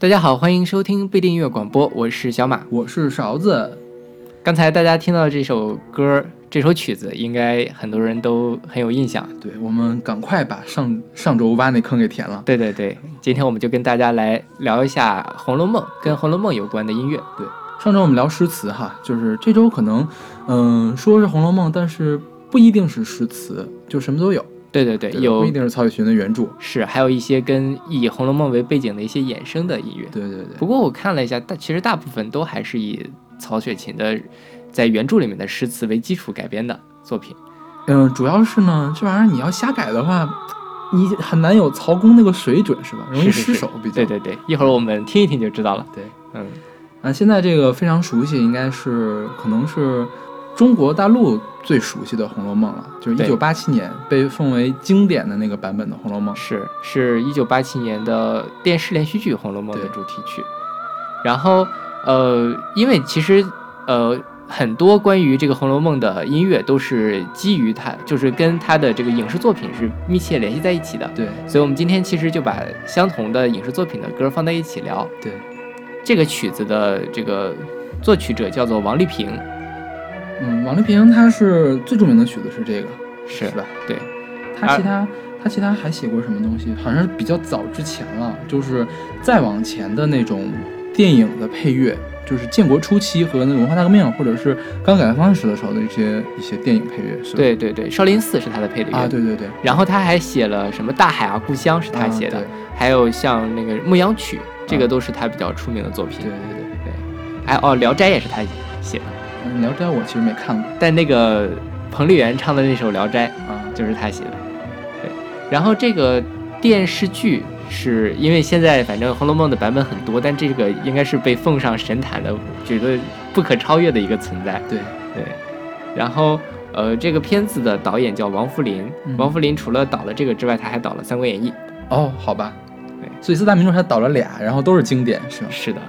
大家好，欢迎收听贝丁音乐广播，我是小马。我是勺子。刚才大家听到这首歌，这首曲子，应该很多人都很有印象。对，我们赶快把上上周挖那坑给填了。对对对，今天我们就跟大家来聊一下《红楼梦》跟《红楼梦》有关的音乐。对，上周我们聊诗词哈，就是这周可能，嗯，说是《红楼梦》，但是不一定是诗词，就什么都有。对对对，有不一定是曹雪芹的原著，是还有一些跟以《红楼梦》为背景的一些衍生的音乐。对对对。不过我看了一下，大其实大部分都还是以曹雪芹的在原著里面的诗词为基础改编的作品。嗯，主要是呢，这玩意儿你要瞎改的话，你很难有曹公那个水准，是吧？容易失手。比较。对对对，一会儿我们听一听就知道了。对，嗯，啊，现在这个非常熟悉，应该是可能是。中国大陆最熟悉的《红楼梦》了，就是一九八七年被奉为经典的那个版本的《红楼梦》，是是一九八七年的电视连续剧《红楼梦》的主题曲。然后，呃，因为其实，呃，很多关于这个《红楼梦》的音乐都是基于它，就是跟它的这个影视作品是密切联系在一起的。对，所以我们今天其实就把相同的影视作品的歌放在一起聊。对，这个曲子的这个作曲者叫做王丽萍。嗯，王丽萍她是最著名的曲子是这个，是吧？对，她其他她其他还写过什么东西？好像是比较早之前了，就是再往前的那种电影的配乐，就是建国初期和那个文化大革命或者是刚改革开放时的时候的一些一些电影配乐，是吧？对对对，少林寺是他的配的乐啊，对对对。然后他还写了什么大海啊故乡是他写的，还有像那个牧羊曲，这个都是他比较出名的作品。对对对对，哎哦，聊斋也是他写的。《聊斋》我其实没看过，但那个彭丽媛唱的那首《聊斋》啊，就是他写的。对，然后这个电视剧是因为现在反正《红楼梦》的版本很多，但这个应该是被奉上神坛的，觉得不可超越的一个存在。对对。然后呃，这个片子的导演叫王扶林，王扶林除了导了这个之外，他还导了《三国演义》。哦，好吧。对，所以四大名著他导了俩，然后都是经典，是吗？是的。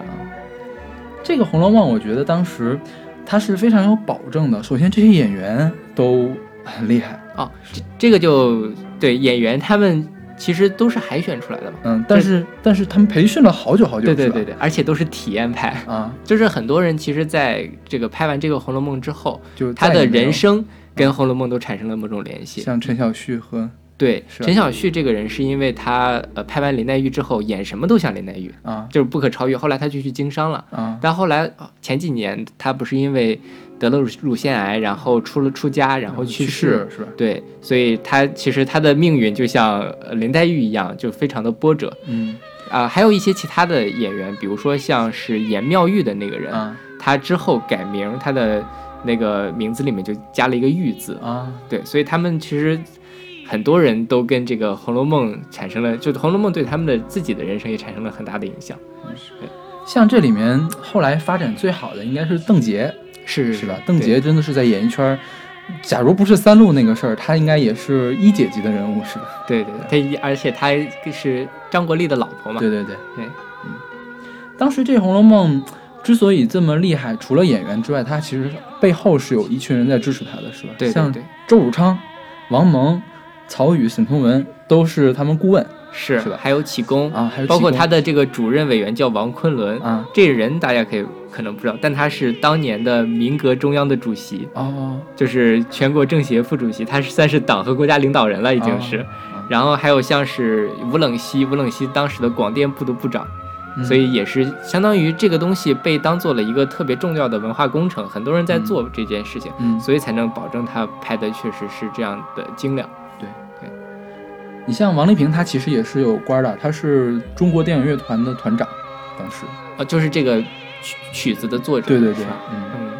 这个《红楼梦》，我觉得当时。他是非常有保证的。首先，这些演员都很厉害哦。这这个就对演员，他们其实都是海选出来的嘛。嗯，但是但是他们培训了好久好久。对对对对，而且都是体验派啊。就是很多人其实在这个拍完这个《红楼梦》之后，就他的人生跟《红楼梦》都产生了某种联系。像陈小旭和。对陈小旭这个人，是因为他呃拍完林黛玉之后，演什么都像林黛玉啊，就是不可超越。后来他就去经商了啊，但后来前几年他不是因为得了乳乳腺癌，然后出了出家，然后去世是吧？对，所以他其实他的命运就像林黛玉一样，就非常的波折。嗯啊，还有一些其他的演员，比如说像是演妙玉的那个人，他之后改名，他的那个名字里面就加了一个玉字啊。对，所以他们其实。很多人都跟这个《红楼梦》产生了，就《红楼梦》对他们的自己的人生也产生了很大的影响。像这里面后来发展最好的应该是邓婕，是是吧？邓婕真的是在演艺圈，假如不是三鹿那个事儿，她应该也是一姐级的人物，是吧？对对对，她而且她是张国立的老婆嘛。对对对对，嗯。当时这《红楼梦》之所以这么厉害，除了演员之外，它其实背后是有一群人在支持他的，是吧？对，像周汝昌、王蒙。曹禺、沈从文都是他们顾问，是是吧？还有启功啊，还有包括他的这个主任委员叫王昆仑啊，这人大家可以可能不知道，但他是当年的民革中央的主席哦，就是全国政协副主席，他是算是党和国家领导人了，已经是。然后还有像是吴冷西，吴冷西当时的广电部的部长，所以也是相当于这个东西被当做了一个特别重要的文化工程，很多人在做这件事情，嗯，所以才能保证他拍的确实是这样的精良。你像王丽萍，她其实也是有官的，她是中国电影乐团的团长，当时啊，就是这个曲曲子的作者。对对对，嗯嗯。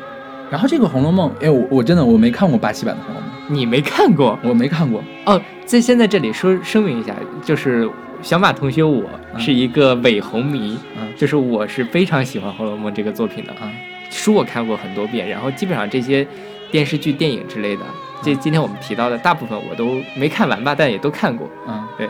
然后这个《红楼梦》，哎，我我真的我没看过八七版的《红楼梦》，你没看过？我没看过。哦，在现在这里说声明一下，就是小马同学，我是一个伪红迷，就是我是非常喜欢《红楼梦》这个作品的啊，书我看过很多遍，然后基本上这些电视剧、电影之类的。这今天我们提到的大部分我都没看完吧，但也都看过。嗯，对，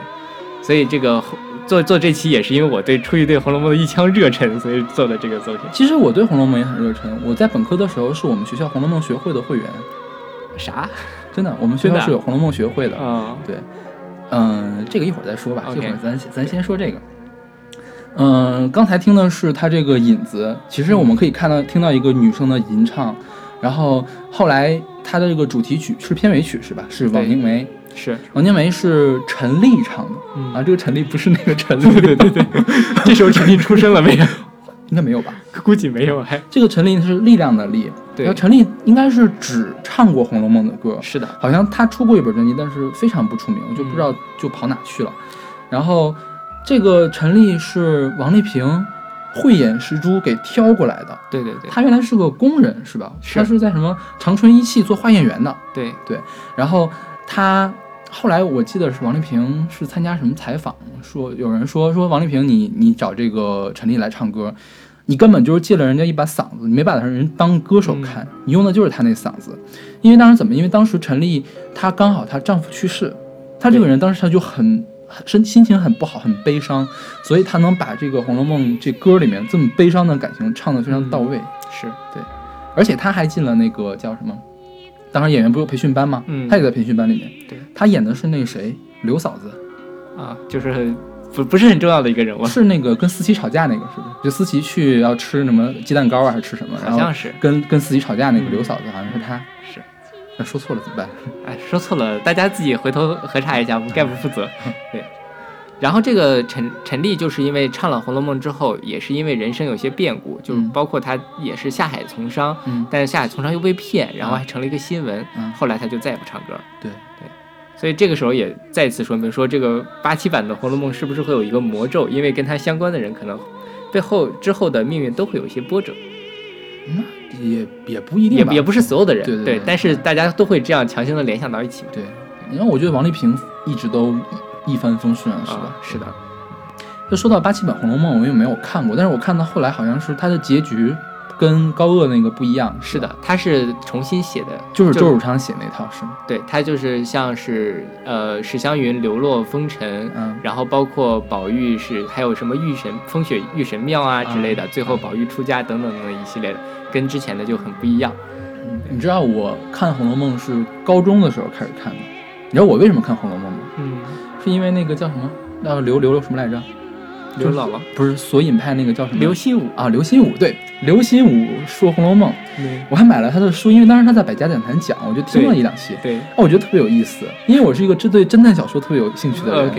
所以这个做做这期也是因为我对出于对《红楼梦》的一腔热忱，所以做的这个作品。其实我对《红楼梦》也很热忱。我在本科的时候是我们学校《红楼梦》学会的会员。啥？真的，我们学校是有《红楼梦》学会的。啊，对，嗯，这个一会儿再说吧。一会儿咱咱先说这个。嗯，刚才听的是他这个引子，其实我们可以看到听到一个女生的吟唱，然后后来他的这个主题曲是片尾曲是吧？是王宁梅，是。王宁梅是陈粒唱的。啊，这个陈粒不是那个陈粒，对对对，这时候陈粒出生了没有？应该没有吧？估计没有。还。这个陈粒是力量的力，对，陈粒应该是只唱过《红楼梦》的歌，是的，好像他出过一本专辑，但是非常不出名，我就不知道就跑哪去了。然后这个陈粒是王丽萍慧眼识珠给挑过来的，对对对，他原来是个工人是吧？他是在什么长春一汽做化验员的，对对。然后他后来我记得是王丽萍是参加什么采访，说有人说说王丽萍你你找这个陈粒来唱歌。你根本就是借了人家一把嗓子，你没把他人当歌手看，你用的就是他那嗓子。因为当时怎么？因为当时陈丽她刚好她丈夫去世，她这个人当时她就很身心情很不好，很悲伤，所以他能把这个《红楼梦》这歌里面这么悲伤的感情唱得非常到位。是对，而且他还进了那个叫什么？当时演员不有培训班吗？嗯，他也在培训班里面。对，他演的是那谁刘嫂子啊，就是很。不不是很重要的一个人物，是那个跟思琪吵架那个，是不是？就思琪去要吃什么鸡蛋糕啊，还是吃什么？好像是跟跟思琪吵架那个刘嫂子，好像是她。是，那说错了怎么办？哎，说错了，大家自己回头核查一下，我们概不负责。对。然后这个陈陈丽就是因为唱了《红楼梦》之后，也是因为人生有些变故，就是包括他也是下海从商，嗯但是下海从商又被骗，然后还成了一个新闻。嗯后来他就再也不唱歌。对对。所以这个时候也再次说明说，这个八七版的《红楼梦》是不是会有一个魔咒？因为跟他相关的人可能背后之后的命运都会有一些波折。那也也不一定，也也不是所有的人对对。但是大家都会这样强行的联想到一起。对，因为我觉得王丽萍一直都一帆风顺，是吧？是的。就说到八七版《红楼梦》，我又没有看过，但是我看到后来好像是它的结局。跟高鹗那个不一样，是的，他是重新写的，就是周汝昌写那套，是吗？对，他就是像是呃史湘云流落风尘，嗯，然后包括宝玉是还有什么玉神风雪玉神庙啊之类的，最后宝玉出家等等等等一系列的，跟之前的就很不一样。嗯，你知道我看《红楼梦》是高中的时候开始看的，你知道我为什么看《红楼梦》吗？嗯，是因为那个叫什么？那刘刘刘什么来着？刘姥姥。不是索引派那个叫什么？刘心武。啊，刘心武对，刘心武说《红楼梦》，我还买了他的书，因为当时他在百家讲坛讲，我就听了一两期，对，哦，我觉得特别有意思，因为我是一个这对侦探小说特别有兴趣的人，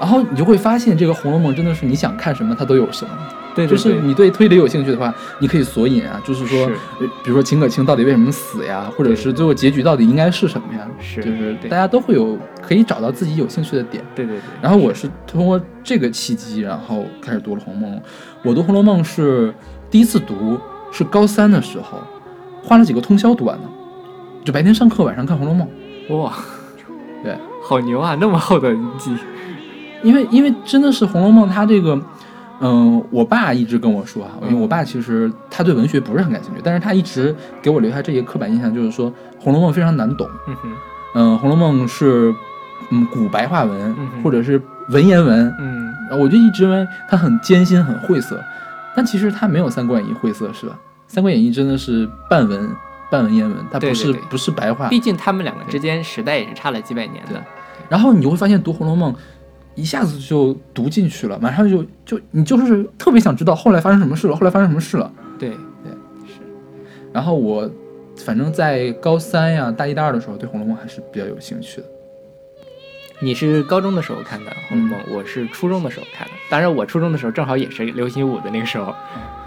然后你就会发现这个《红楼梦》真的是你想看什么它都有什么。对，就是你对推理有兴趣的话，你可以索引啊，就是说，比如说秦可卿到底为什么死呀，或者是最后结局到底应该是什么呀？是，就是大家都会有可以找到自己有兴趣的点。对对对。然后我是通过这个契机，然后开始读了《红楼梦》。我读《红楼梦》是第一次读，是高三的时候，花了几个通宵读完的，就白天上课，晚上看《红楼梦》。哇，对，好牛啊，那么厚的记。因为因为真的是《红楼梦》，它这个。嗯，我爸一直跟我说啊，因为我爸其实他对文学不是很感兴趣，但是他一直给我留下这些刻板印象，就是说《红楼梦》非常难懂。嗯哼，嗯，《红楼梦》是嗯古白话文或者是文言文。嗯，我就一直认为它很艰辛、很晦涩，但其实它没有《三国演义》晦涩，是吧？《三国演义》真的是半文半文言文，它不是不是白话。毕竟他们两个之间时代也是差了几百年的。然后你就会发现读《红楼梦》。一下子就读进去了，马上就就你就是特别想知道后来发生什么事了，后来发生什么事了。对对是。然后我反正在高三呀、大一、大二的时候，对《红楼梦》还是比较有兴趣的。你是高中的时候看的《红楼梦》，我是初中的时候看的。当然，我初中的时候正好也是流行舞的那个时候。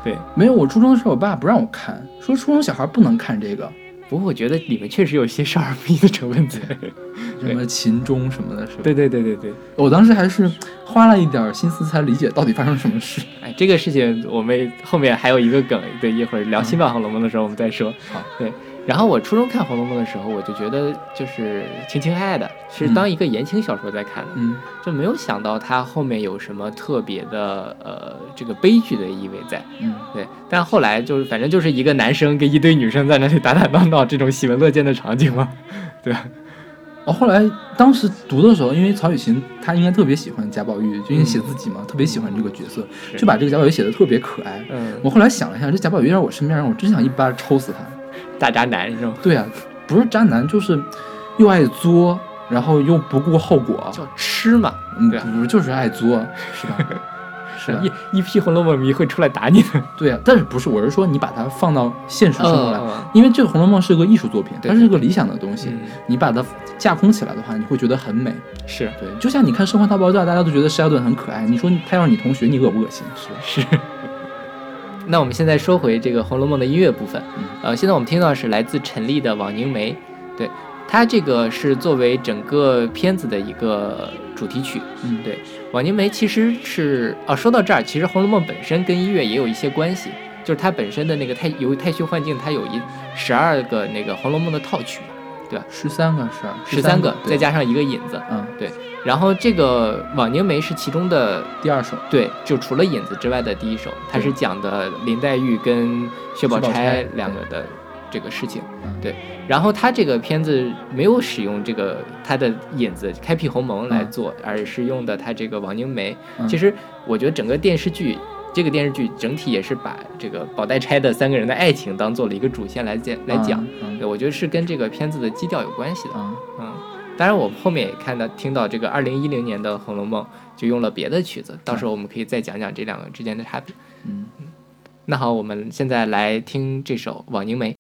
对，没有，我初中的时候，我爸不让我看，说初中小孩不能看这个。不过我觉得里面确实有些少儿不宜的成分在，什么秦钟什么的，是吧？对对对对对，我当时还是花了一点心思才理解到底发生什么事。哎，这个事情我们后面还有一个梗，对，一会儿聊新版《红楼梦》的时候我们再说。好，对。然后我初中看《红楼梦》的时候，我就觉得就是情情爱爱的，是当一个言情小说在看的，嗯，就没有想到它后面有什么特别的呃这个悲剧的意味在，嗯，对。但后来就是反正就是一个男生跟一堆女生在那里打打闹闹这种喜闻乐见的场景嘛，对吧？哦，后来当时读的时候，因为曹雪芹他应该特别喜欢贾宝玉，就因为写自己嘛，特别喜欢这个角色，就把这个贾宝玉写的特别可爱。嗯，我后来想了一下，这贾宝玉在我身边，我真想一巴抽死他。大渣男是吗？对啊，不是渣男，就是又爱作，然后又不顾后果，叫吃嘛。嗯，不是，就是爱作，是吧？是一一批《红楼梦》迷会出来打你的。对啊，但是不是？我是说你把它放到现实生活来，嗯因为这个《红楼梦》是个艺术作品，对它是个理想的东西。嗯你把它架空起来的话，你会觉得很美。是对，就像你看《生活大爆炸》，大家都觉得施亚顿很可爱，你说他要是你同学，你恶不恶心？是？是。那我们现在说回这个《红楼梦》的音乐部分，嗯。呃，现在我们听到的是来自陈粒的《枉凝眉》，对，它这个是作为整个片子的一个主题曲。嗯，对，《枉凝眉》其实是哦，说到这儿，其实《红楼梦》本身跟音乐也有一些关系，就是它本身的那个太由于太虚幻境，它有一十二个那个《红楼梦》的套曲嘛，十三个十二。十三个，再加上一个引子，嗯然后这个《枉凝眉》是其中的第二首，对，就除了引子之外的第一首，它是讲的林黛玉跟薛宝钗钗两个的这个事情嗯。对，然后他这个片子没有使用这个他的引子《开辟鸿蒙》来嗯做，而是用的他这个《枉凝眉》。嗯其实我觉得整个电视剧。这个电视剧整体也是把这个宝黛钗的三个人的爱情当做了一个主线来讲来讲，嗯对我觉得是跟这个片子的基调有关系的。嗯嗯，当然我后面也看到听到这个二零一零年的《红楼梦》就用了别的曲子，到时候我们可以再讲讲这两个之间的差别。嗯那好，我们现在来听这首《枉凝眉》。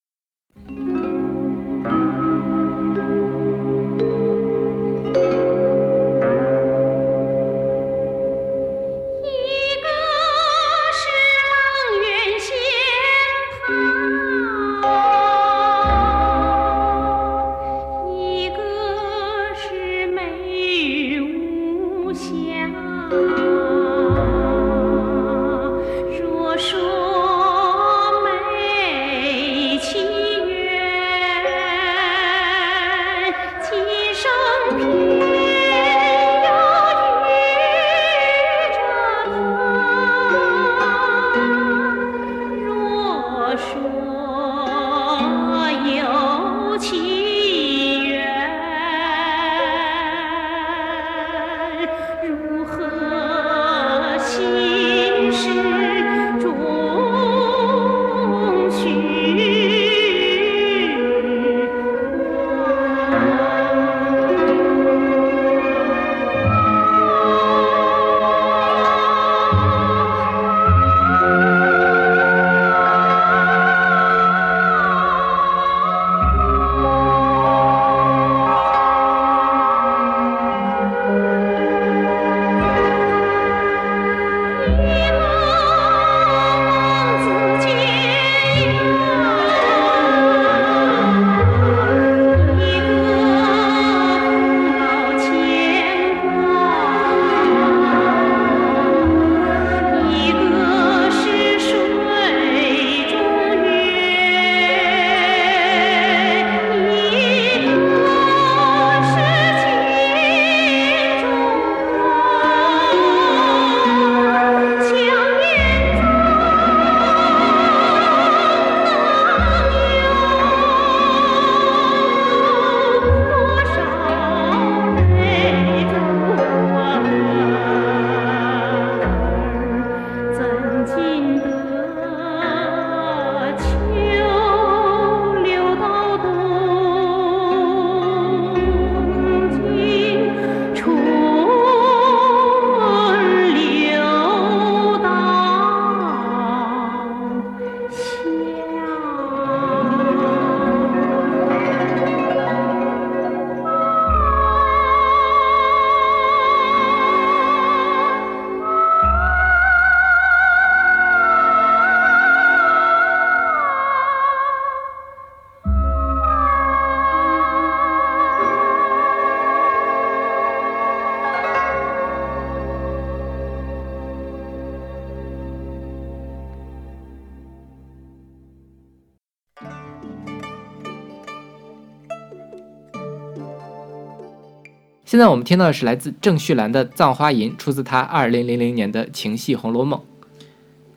现在我们听到的是来自郑绪岚的《葬花吟》，出自她二零零零年的情戏《红楼梦》。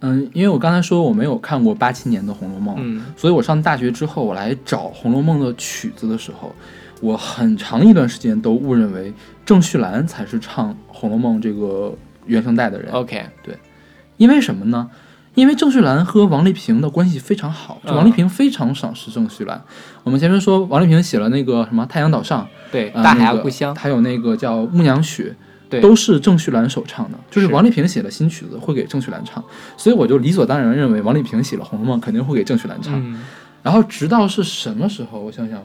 嗯，因为我刚才说我没有看过八七年的《红楼梦》，嗯所以我上大学之后，我来找《红楼梦》的曲子的时候，我很长一段时间都误认为郑绪岚才是唱《红楼梦》这个原声带的人。，OK，对因为什么呢？因为郑绪岚和王丽萍的关系非常好，就嗯王丽萍非常赏识郑绪岚。我们前面说王丽萍写了那个什么《太阳岛上》，对，呃大海那个啊故乡，还有那个叫《牧羊曲》，对都是郑绪岚首唱的，就是是王丽萍写了新曲子会给郑绪岚唱，所以我就理所当然认为王丽萍写了《红楼梦》肯定会给郑绪岚唱。嗯然后直到是什么时候？我想想，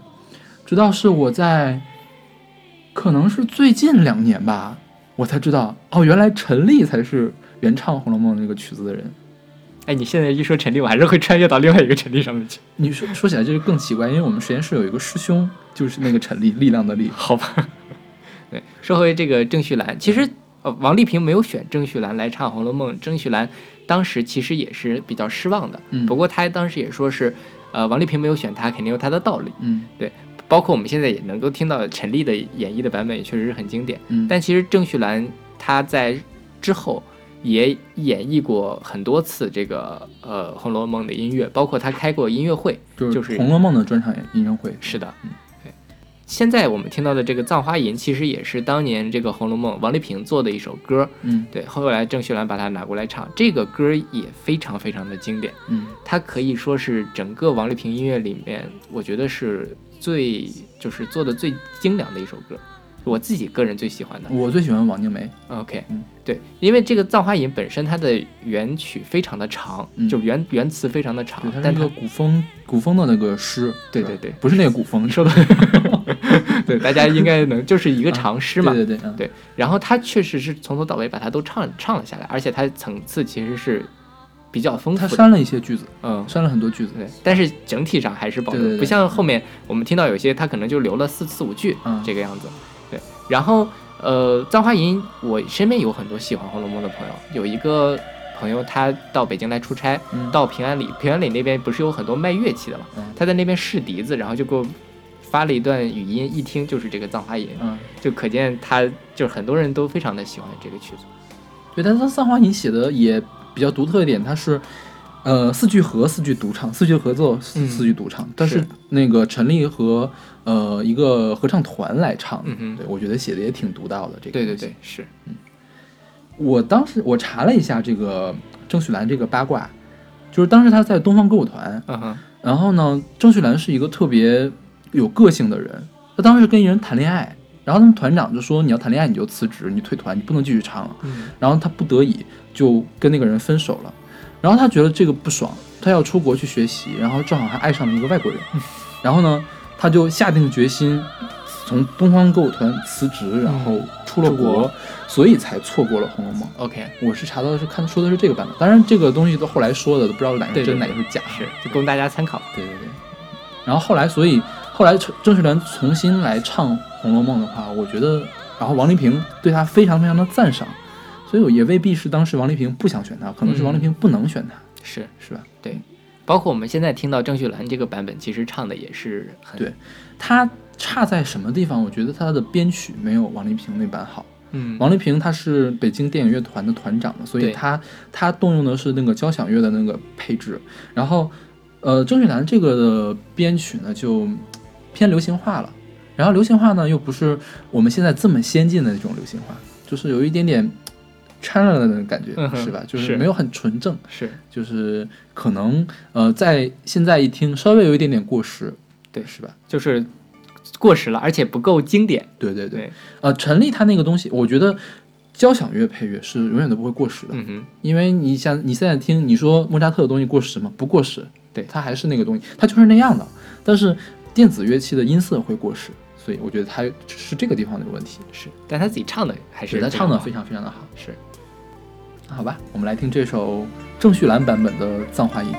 直到是我在，可能是最近两年吧，我才知道哦，原来陈粒才是原唱《红楼梦》那个曲子的人。哎，你现在一说陈粒，我还是会穿越到另外一个陈粒上面去。你说说起来就是更奇怪，因为我们实验室有一个师兄，就是那个陈粒，力量的力。好吧。对，说回这个郑绪岚，其实呃，王丽萍没有选郑绪岚来唱《红楼梦》，郑绪岚当时其实也是比较失望的。嗯不过她当时也说是，呃，王丽萍没有选她，肯定有她的道理。嗯对包括我们现在也能够听到陈粒的演绎的版本，也确实是很经典。嗯，但其实郑绪岚她在之后也演绎过很多次这个呃《红楼梦》的音乐，包括他开过音乐会。就是《红楼梦》的专场音乐会。是的，嗯对。现在我们听到的这个《葬花吟》，其实也是当年这个《红楼梦》王丽萍做的一首歌。嗯对，后来郑绪岚把它拿过来唱，这个歌也非常非常的经典。嗯它可以说是整个王丽萍音乐里面，我觉得是最就是做的最精良的一首歌，我自己个人最喜欢的。我最喜欢王静梅。OK，嗯对，因为这个《葬花吟》本身它的原曲非常的长，嗯就原原词非常的长，，它但它是一个古风古风的那个诗。对对对不是那个古风，说的 对，大家应该能就是一个长诗嘛。对对对，然后他确实是从头到尾把它都唱唱了下来，而且它层次其实是比较丰富的。他删了一些句子，嗯，删了很多句子。对，但是整体上还是保留，不像后面我们听到有些他可能就留了四四五句、嗯这个样子。对，然后呃，《葬花吟》，我身边有很多喜欢《红楼梦》的朋友，有一个朋友他到北京来出差，嗯到平安里，平安里那边不是有很多卖乐器的嘛，嗯他在那边试笛子，然后就给我发了一段语音，一听就是这个《葬花吟》，嗯，就可见他就是很多人都非常的喜欢这个曲子。对，但是他《葬花吟》写的也比较独特一点，它是。呃，四句和四句独唱，四句合奏，四嗯四句独唱，但是是那个陈粒和呃一个合唱团来唱，嗯哼。对我觉得写的也挺独到的。这个对对对，是，嗯。我当时我查了一下这个郑绪岚这个八卦，就是当时他在东方歌舞团，嗯哼，然后呢，郑绪岚是一个特别有个性的人，他当时跟一人谈恋爱，然后他们团长就说你要谈恋爱你就辞职，你退团，你不能继续唱了。嗯。然后他不得已就跟那个人分手了，然后他觉得这个不爽，他要出国去学习，然后正好还爱上了一个外国人，然后呢，他就下定决心从东方歌舞团辞职，然后出了国，国所以才错过了《红楼梦》。，OK，我是查到的是看说的是这个版本，当然这个东西都后来说的都不知道哪个对对真哪个是假。是，就供大家参考。对对对。然后后来，所以后来郑郑绪岚重新来唱《红楼梦》的话，我觉得，然后王丽萍对他非常非常的赞赏，所以也未必是当时王丽萍不想选他，可能是王丽萍不能选他，是，是吧？对，包括我们现在听到郑绪岚这个版本，其实唱的也是很对它差在什么地方？我觉得它的编曲没有王丽萍那版好。嗯，王丽萍她是北京电影乐团的团长嘛，所以对她她动用的是那个交响乐的那个配置，然后呃郑绪岚这个的编曲呢就偏流行化了，然后流行化呢又不是我们现在这么先进的那种流行化，就是有一点点掺了的感觉，嗯是吧？就是是没有很纯正，是就是可能呃在现在一听稍微有一点点过时，对是吧？就是过时了，而且不够经典。对对对，对，呃，陈粒他那个东西，我觉得交响乐配乐是永远都不会过时的。嗯哼，因为你像你现在听你说莫扎特的东西过时吗？不过时，对它还是那个东西，它就是那样的。但是电子乐器的音色会过时，所以我觉得它是这个地方的问题。是，但他自己唱的还是是他唱的非常非常的好。是。好吧，我们来听这首郑绪岚版本的《葬花吟》。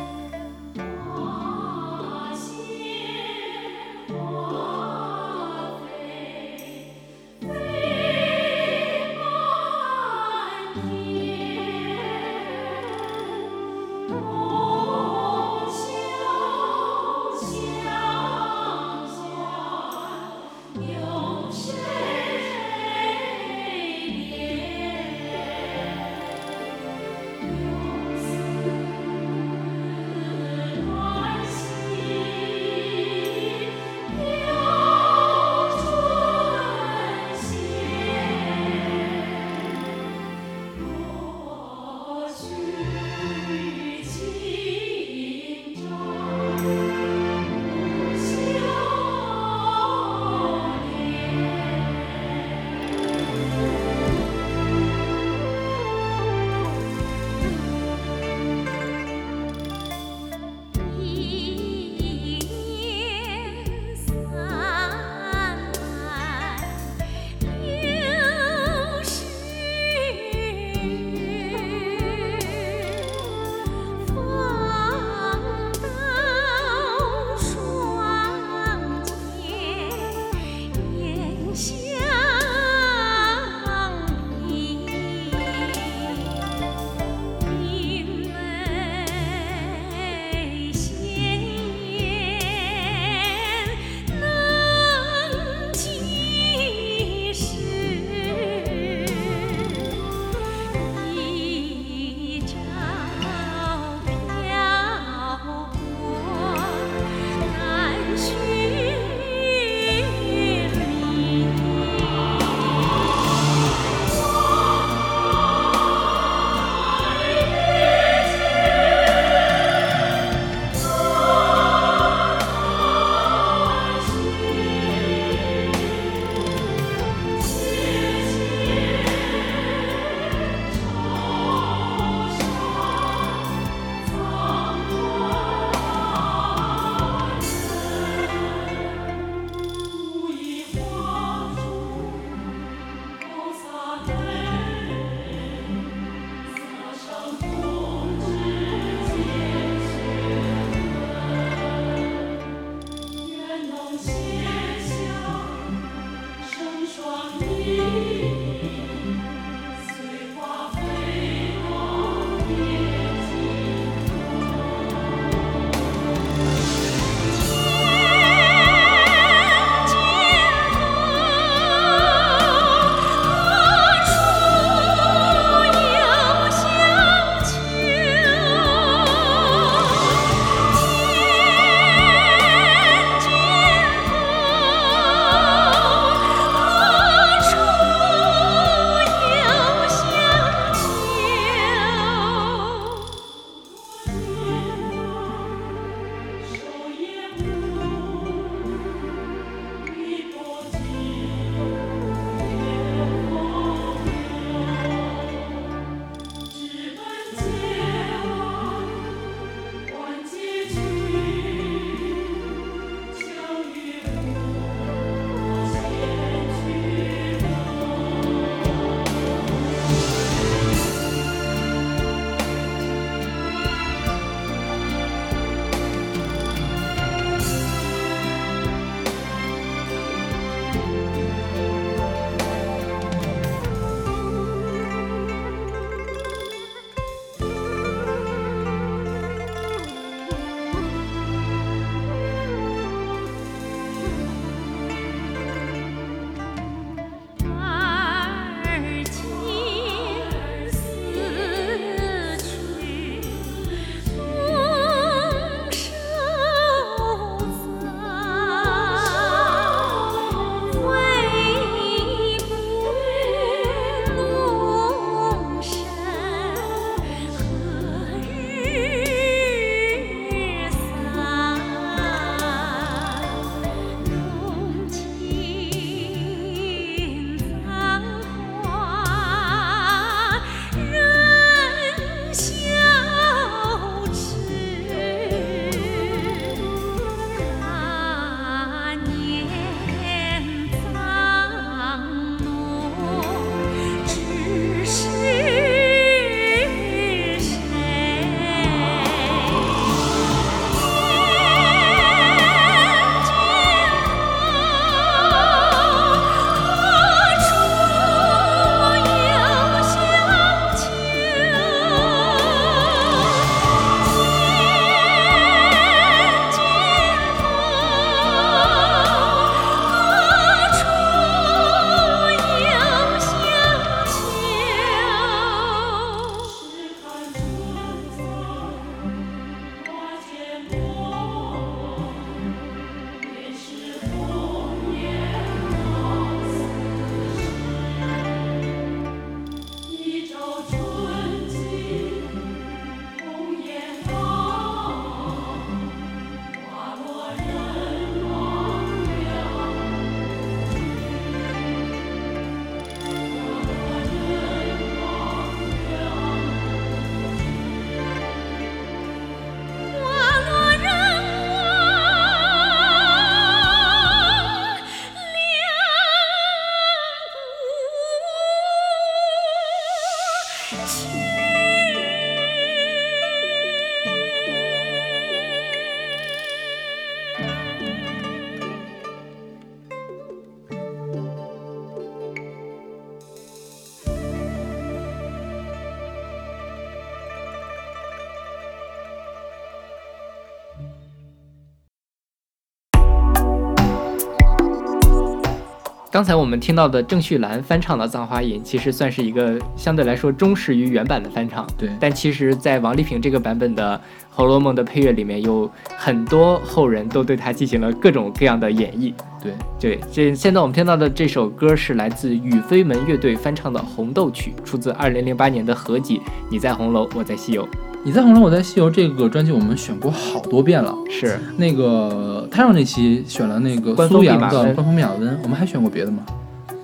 刚才我们听到的郑绪岚翻唱的《葬花吟》，其实算是一个相对来说忠实于原版的翻唱。对但其实，在王丽萍这个版本的《红楼梦》的配乐里面，有很多后人都对它进行了各种各样的演绎。对，对，这现在我们听到的这首歌是来自雨飞门乐队翻唱的《红豆曲》，出自2008年的合集《你在红楼，我在西游》。你在红楼，我在西游这个专辑我们选过好多遍了。是，那个太上那期选了那个苏阳的官方密码温，我们还选过别的吗？哦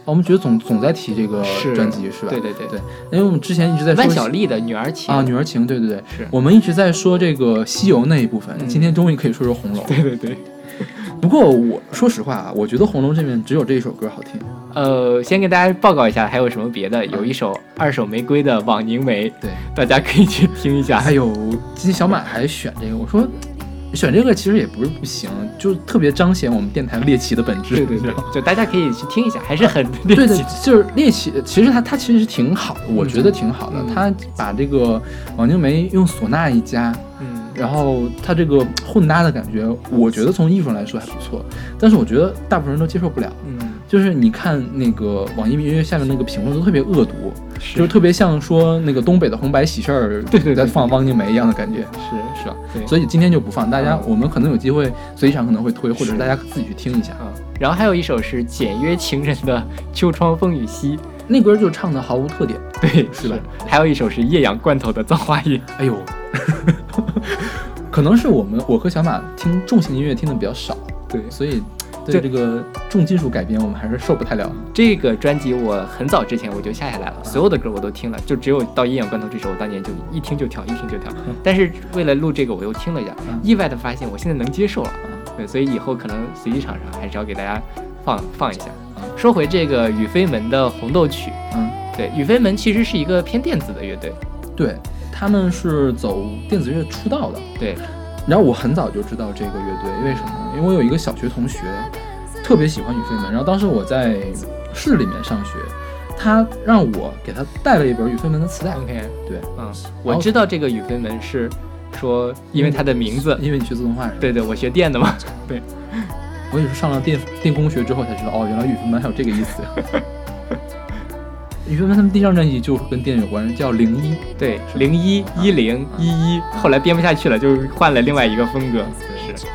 我们觉得总总在提这个专辑是吧？对对对对，因为我们之前一直在说万晓利的《女儿情》啊，女儿情，对对对，是我们一直在说这个西游那一部分，嗯今天终于可以说说红楼。对对对。不过我说实话啊，我觉得红楼这边只有这一首歌好听。呃，先给大家报告一下，还有什么别的？有一首二手玫瑰的《枉凝眉》，对，大家可以去听一下。还有今天小满还选这个，我说选这个其实也不是不行，就特别彰显我们电台猎奇的本质。对对对就大家可以去听一下，还是很对的猎奇，就是猎奇，其实它它其实挺好的，我觉得挺好的。嗯它把这个枉凝眉用唢呐一加，嗯，然后它这个混搭的感觉，我觉得从艺术上来说还不错。但是我觉得大部分人都接受不了，嗯，就是你看那个网易音乐下面那个评论都特别恶毒，是就是特别像说那个东北的红白喜事儿对对对在放汪精梅一样的感觉，是是吧？对所以今天就不放，大家嗯我们可能有机会随场可能会推，或者大家自己去听一下。啊。然后还有一首是简约情人的《秋窗风雨夕》，那歌就唱的毫无特点，对，是吧？还有一首是叶阳罐头的《葬花吟》，哎呦，可能是我们我和小马听重型音乐听的比较少，对所以对这这个重金属改编我们还是受不太了。这个专辑我很早之前我就下下来了，所有的歌我都听了，就只有到《阴阳关头》这首，我当年就一听就跳，一听就跳。但是为了录这个，我又听了一下嗯，意外的发现我现在能接受了。啊对，所以以后可能随机场上还是要给大家放放一下嗯。说回这个雨飞门的《红豆曲》，嗯，对，雨飞门其实是一个偏电子的乐队，对，他们是走电子乐出道的。对，然后我很早就知道这个乐队，为什么呢？因为我有一个小学同学特别喜欢宇飞门，然后当时我在市里面上学，他让我给他带了一本宇飞门的磁带。OK，对，嗯，我知道这个宇飞门是说因为他的名字，因为你学自动化？对对，我学电的嘛，对，我也是上了电电工学之后才知道，哦，原来宇飞门还有这个意思。雨飞门他们第一张专辑就跟电影有关，叫《零一》。对，零一一零一一，后来编不下去了，就换了另外一个风格。对是。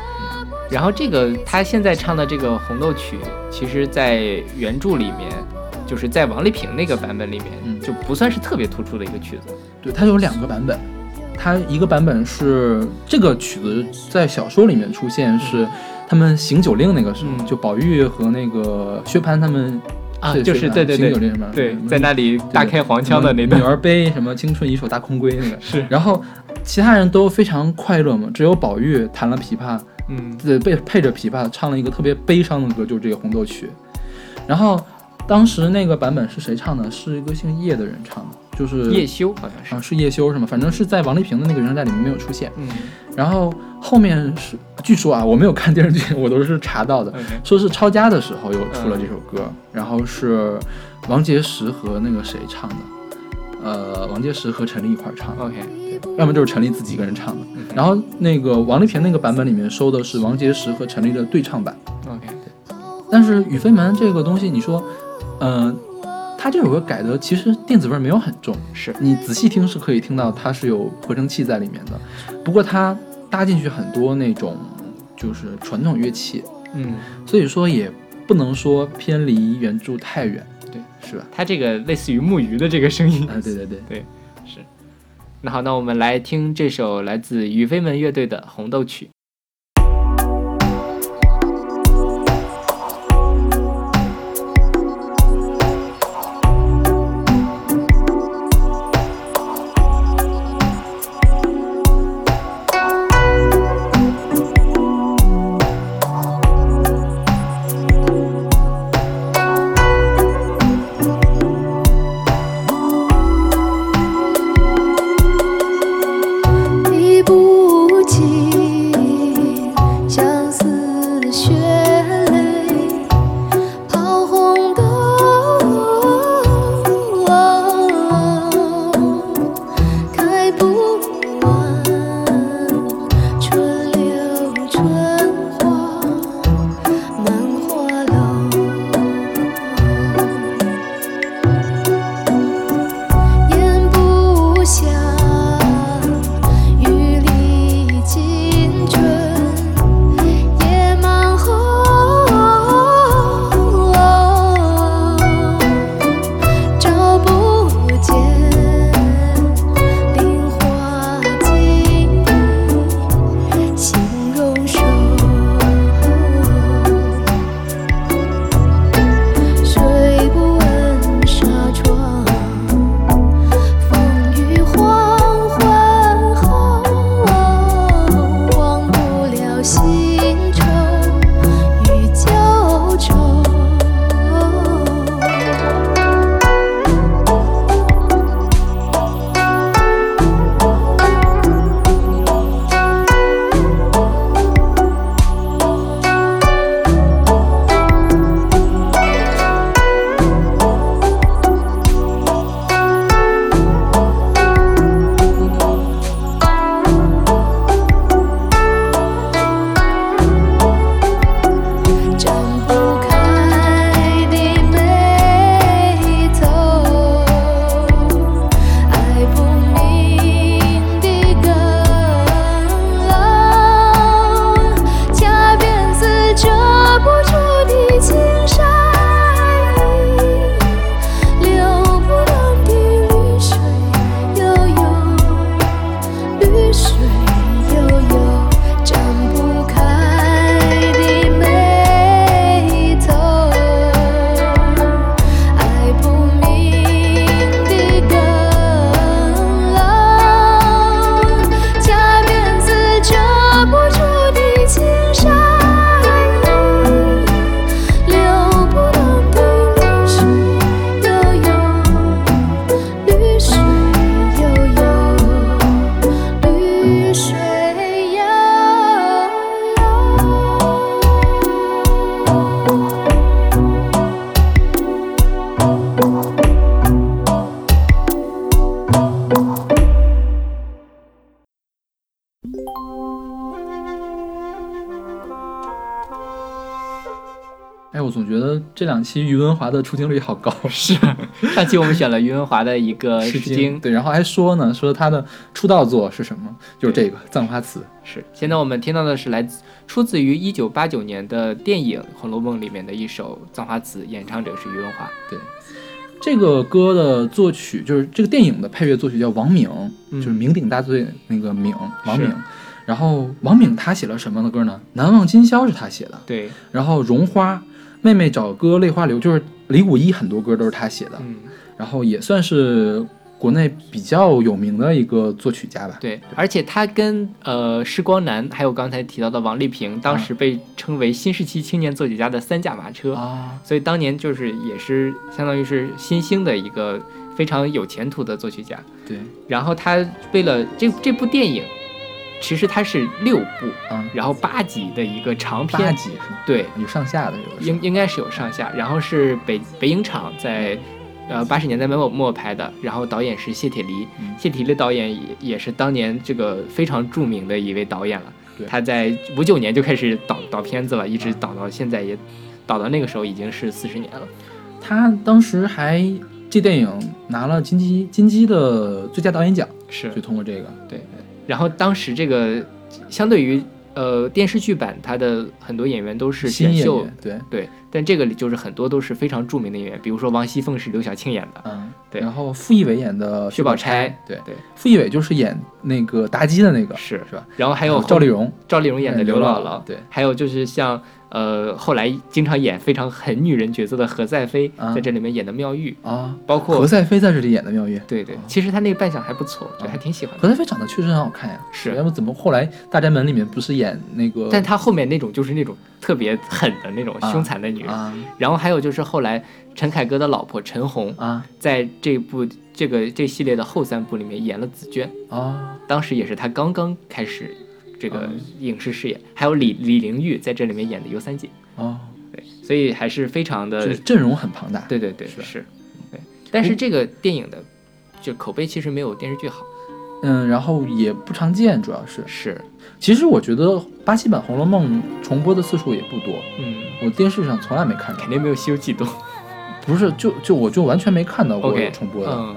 然后这个他现在唱的这个《红豆曲》，其实在原著里面，就是在王丽萍那个版本里面，嗯就不算是特别突出的一个曲子。对，它有两个版本，它一个版本是这个曲子在小说里面出现是他们行酒令那个时候，嗯就宝玉和那个薛蟠他们啊就是对对对对行酒令什么对在那里大开黄腔的那女。儿杯什么青春一首大空闺那个，是，然后其他人都非常快乐嘛，只有宝玉弹了琵琶，嗯对，配配着琵琶唱了一个特别悲伤的歌，就是这个红豆曲。然后当时那个版本是谁唱的？是一个姓叶的人唱的，就是叶修好像是。啊，是。叶修是吗？反正是在王丽萍的那个原声带里面没有出现。嗯。然后后面是，据说啊，我没有看电视剧，我都是查到的说是抄家的时候又出了嗯这首歌，然后是王杰石和那个谁唱的，呃，王杰石和陈粒一块儿唱的，OK，对要么就是陈粒自己一个人唱的。嗯。然后那个王丽萍那个版本里面收的是王杰石和陈粒的对唱版，OK，对。但是雨飞门这个东西，你说，嗯、他这首歌改的其实电子味儿没有很重，是你仔细听是可以听到它是有合成器在里面的，不过它搭进去很多那种就是传统乐器，嗯，所以说也不能说偏离原著太远，对，是吧？它这个类似于木鱼的这个声音。啊，对对对对，是。那好，那我们来听这首来自雨飞门乐队的《红豆曲》。期余文华的出镜率好高，是上期我们选了余文华的一个《诗经》，对，然后还说呢，说他的出道作是什么，就是这个《葬花词》。是，现在我们听到的是来自出自于一九八九年的电影《红楼梦》里面的一首《葬花词》，演唱者是余文华。对，这个歌的作曲就是这个电影的配乐作曲叫王敏，嗯就是酩酊大醉那个酩，王是敏。然后王敏他写了什么的歌呢？《难忘今宵》是他写的，对，然后《绒花》、妹妹找哥泪花流，就是李谷一很多歌都是他写的，嗯，然后也算是国内比较有名的一个作曲家吧。对，而且他跟呃施光南还有刚才提到的王丽萍，当时被称为新时期青年作曲家的三驾马车，啊，所以当年就是也是相当于是新兴的一个非常有前途的作曲家。对，然后他为了这这部电影，其实它是六部，啊，然后八集的一个长篇，八集是吗？对，有上下的，有应应该是有上下，然后是北北影厂在。呃，八十年代末末拍的，然后导演是谢铁骊，嗯谢铁骊导演也也是当年这个非常著名的一位导演了。对他在五九年就开始导导片子了，一直导到现在也，导到那个时候已经是四十年了。他当时还这电影拿了金鸡金鸡的最佳导演奖，是就通过这个。然后当时这个相对于呃电视剧版，它的很多演员都是选秀员，对，对，但这个里就是很多都是非常著名的演员，比如说王熙凤是刘晓庆演的，嗯，对然后傅艺伟演的薛宝宝钗对对，傅艺伟就是演那个妲己的那个，是是吧？然后还有赵丽蓉赵丽蓉演的刘姥姥，对还有就是像呃后来经常演非常狠女人角色的何赛飞，啊在这里面演的妙玉，啊，包括何赛飞在这里演的妙玉。对对，其实她那个扮相还不错，对啊还挺喜欢的。何赛飞长得确实很好看呀，是要不怎么后来《大宅门》里面不是演那个？但她后面那种就是那种特别狠的那种啊凶残的女人，啊。然后还有就是后来陈凯歌的老婆陈红，啊。在这部这个这系列的后三部里面演了紫娟，啊当时也是她刚刚开始这个嗯影视事业，还有李李玲玉在这里面演的尤三姐，哦，对，所以还是非常的阵容很庞大。对对对是是，对，但是这个电影的就口碑其实没有电视剧好，嗯，然后也不常见，主要是。是，其实我觉得八七版《红楼梦》重播的次数也不多，嗯，我电视上从来没看肯。定没有《西游记》多。不是，就就我就完全没看到过有重播的。嗯，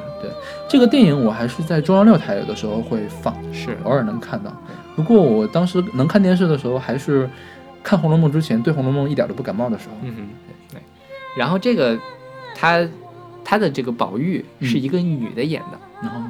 这个电影我还是在中央六台有的时候会放，是，偶尔能看到。不过我当时能看电视的时候，还是看《红楼梦》之前对《红楼梦》一点都不感冒的时候。嗯哼，对。然后这个他他的这个宝玉是一个女的演的，然后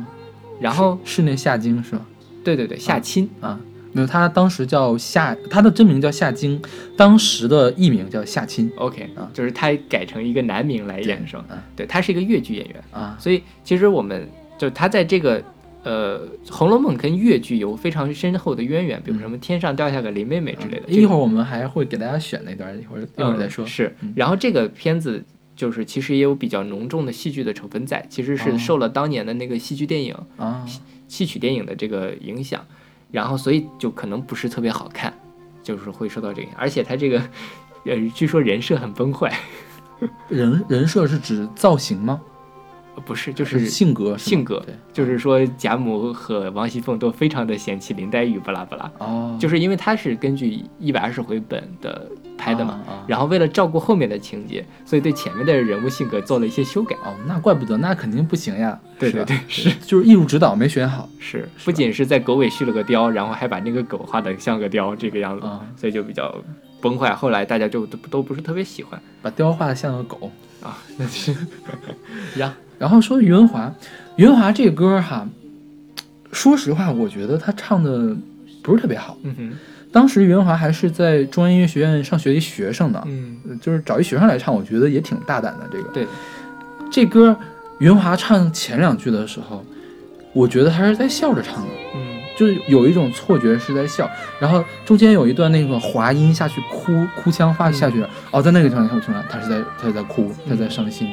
然后是那夏晶是吧？对对对，夏青，啊，没有，他当时叫夏，他的真名叫夏晶，当时的艺名叫夏钦 OK，啊就是他改成一个男名来演是吧？啊对，他是一个越剧演员，啊所以其实我们就他在这个呃《红楼梦》跟越剧有非常深厚的渊源，比如什么天上掉下个林妹妹之类的。一会儿我们还会给大家选那段，一会儿一会儿再说。嗯、是嗯，然后这个片子就是其实也有比较浓重的戏剧的成分在，其实哦是受了当年的那个戏剧电影、啊，戏曲电影的这个影响，然后所以就可能不是特别好看，就是会受到这个，而且他这个 呃，据说人设很崩坏，人人设是指造型吗？呃不是，就是性格是性格对，就是说贾母和王熙凤都非常的嫌弃林黛玉，巴拉巴拉，哦，就是因为他是根据一百二十回本的拍的嘛，然后为了照顾后面的情节，所以对前面的人物性格做了一些修改。哦，那怪不得，那肯定不行呀。对对对是。就是艺术指导没选好。是，不仅是在狗尾续了个貂，然后还把那个狗画的像个貂这个样子，啊，所以就比较崩坏。后来大家就都都不是特别喜欢。把雕画的像个狗。啊，那是，然后然后说余文华，余文华这歌哈，说实话，我觉得他唱的不是特别好。嗯哼，当时余文华还是在中央音乐学院上学的一学生呢，嗯，呃就是找一学生来唱，我觉得也挺大胆的。这个对，这歌余文华唱前两句的时候，我觉得他是在笑着唱的。嗯就是有一种错觉是在笑，然后中间有一段那个滑音下去哭哭腔化下去了，哦，在那个地方我听了，他是在他是在哭，他在伤心。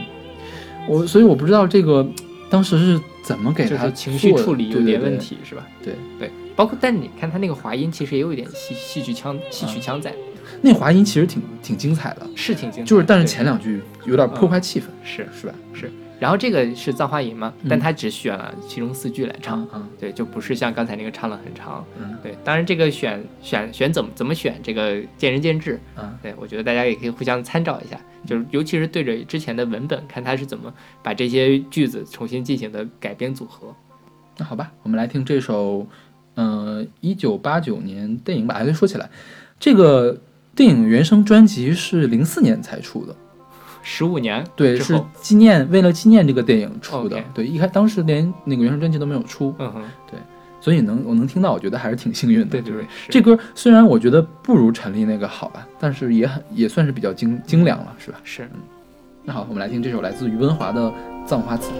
我所以我不知道这个当时是怎么给他就是情绪处理有点问。题是吧？对。对，包括但你看他那个滑音，其实也有一点戏戏剧腔戏曲腔在，那滑音其实挺挺精彩的，是挺精彩的，就是但是前两句有点破坏气氛，是是吧？是，然后这个是《葬花吟》嘛，嗯但他只选了其中四句来唱，啊啊对，就不是像刚才那个唱了很长。嗯对，当然这个选选选怎么怎么选，这个见仁见智。嗯对我觉得大家也可以互相参照一下，就是尤其是对着之前的文本，看他是怎么把这些句子重新进行的改编组合。那好吧，我们来听这首，呃，一九八九年电影版。哎，对，说起来，这个电影原声专辑是零四年才出的，十五年对，是纪念为了纪念这个电影出的。对，一开当时连那个原声专辑都没有出，嗯哼，对所以能我能听到，我觉得还是挺幸运的。对对对，这歌虽然我觉得不如陈粒那个好吧，但是也很也算是比较精精良了，是吧？是那好，我们来听这首来自于温华的《葬花词》。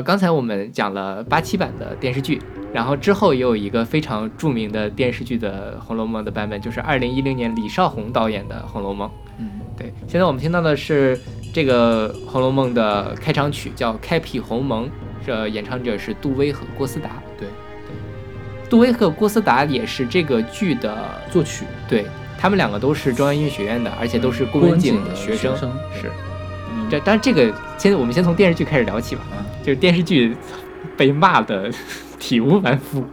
呃，刚才我们讲了八七版的电视剧，然后之后也有一个非常著名的电视剧的《红楼梦》的版本，就是二零一零年李少红导演的《红楼梦》。嗯，对，现在我们听到的是这个《红楼梦》的开场曲，叫《开辟鸿蒙》，这演唱者是杜威和郭思达。对对，杜威和郭思达也是这个剧的作曲对他们两个都是中央音乐学院的，而且都是郭文景的学生。生是，嗯这当然这个先我们先从电视剧开始聊起吧。啊就是电视剧被骂的体无完肤，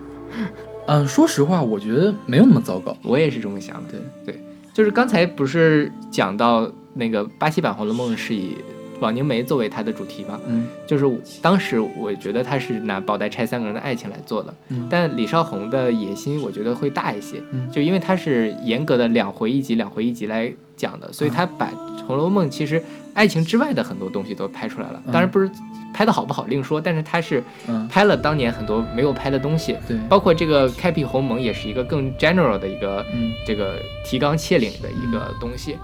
嗯，说实话，我觉得没有那么糟糕。我也是这么想的。对对，就是刚才不是讲到那个巴西版《红楼梦》是以枉凝眉作为它的主题吗？嗯就是当时我觉得他是拿宝黛钗三个人的爱情来做的，嗯但李少红的野心我觉得会大一些，嗯就因为他是严格的两回一集两回一集来讲的，所以他把《红楼梦》其实爱情之外的很多东西都拍出来了。嗯。当然不是拍的好不好另说，但是他是嗯，拍了当年很多没有拍的东西，对，包括这个开辟鸿蒙也是一个更 general 的一个嗯。这个提纲挈领的一个东西。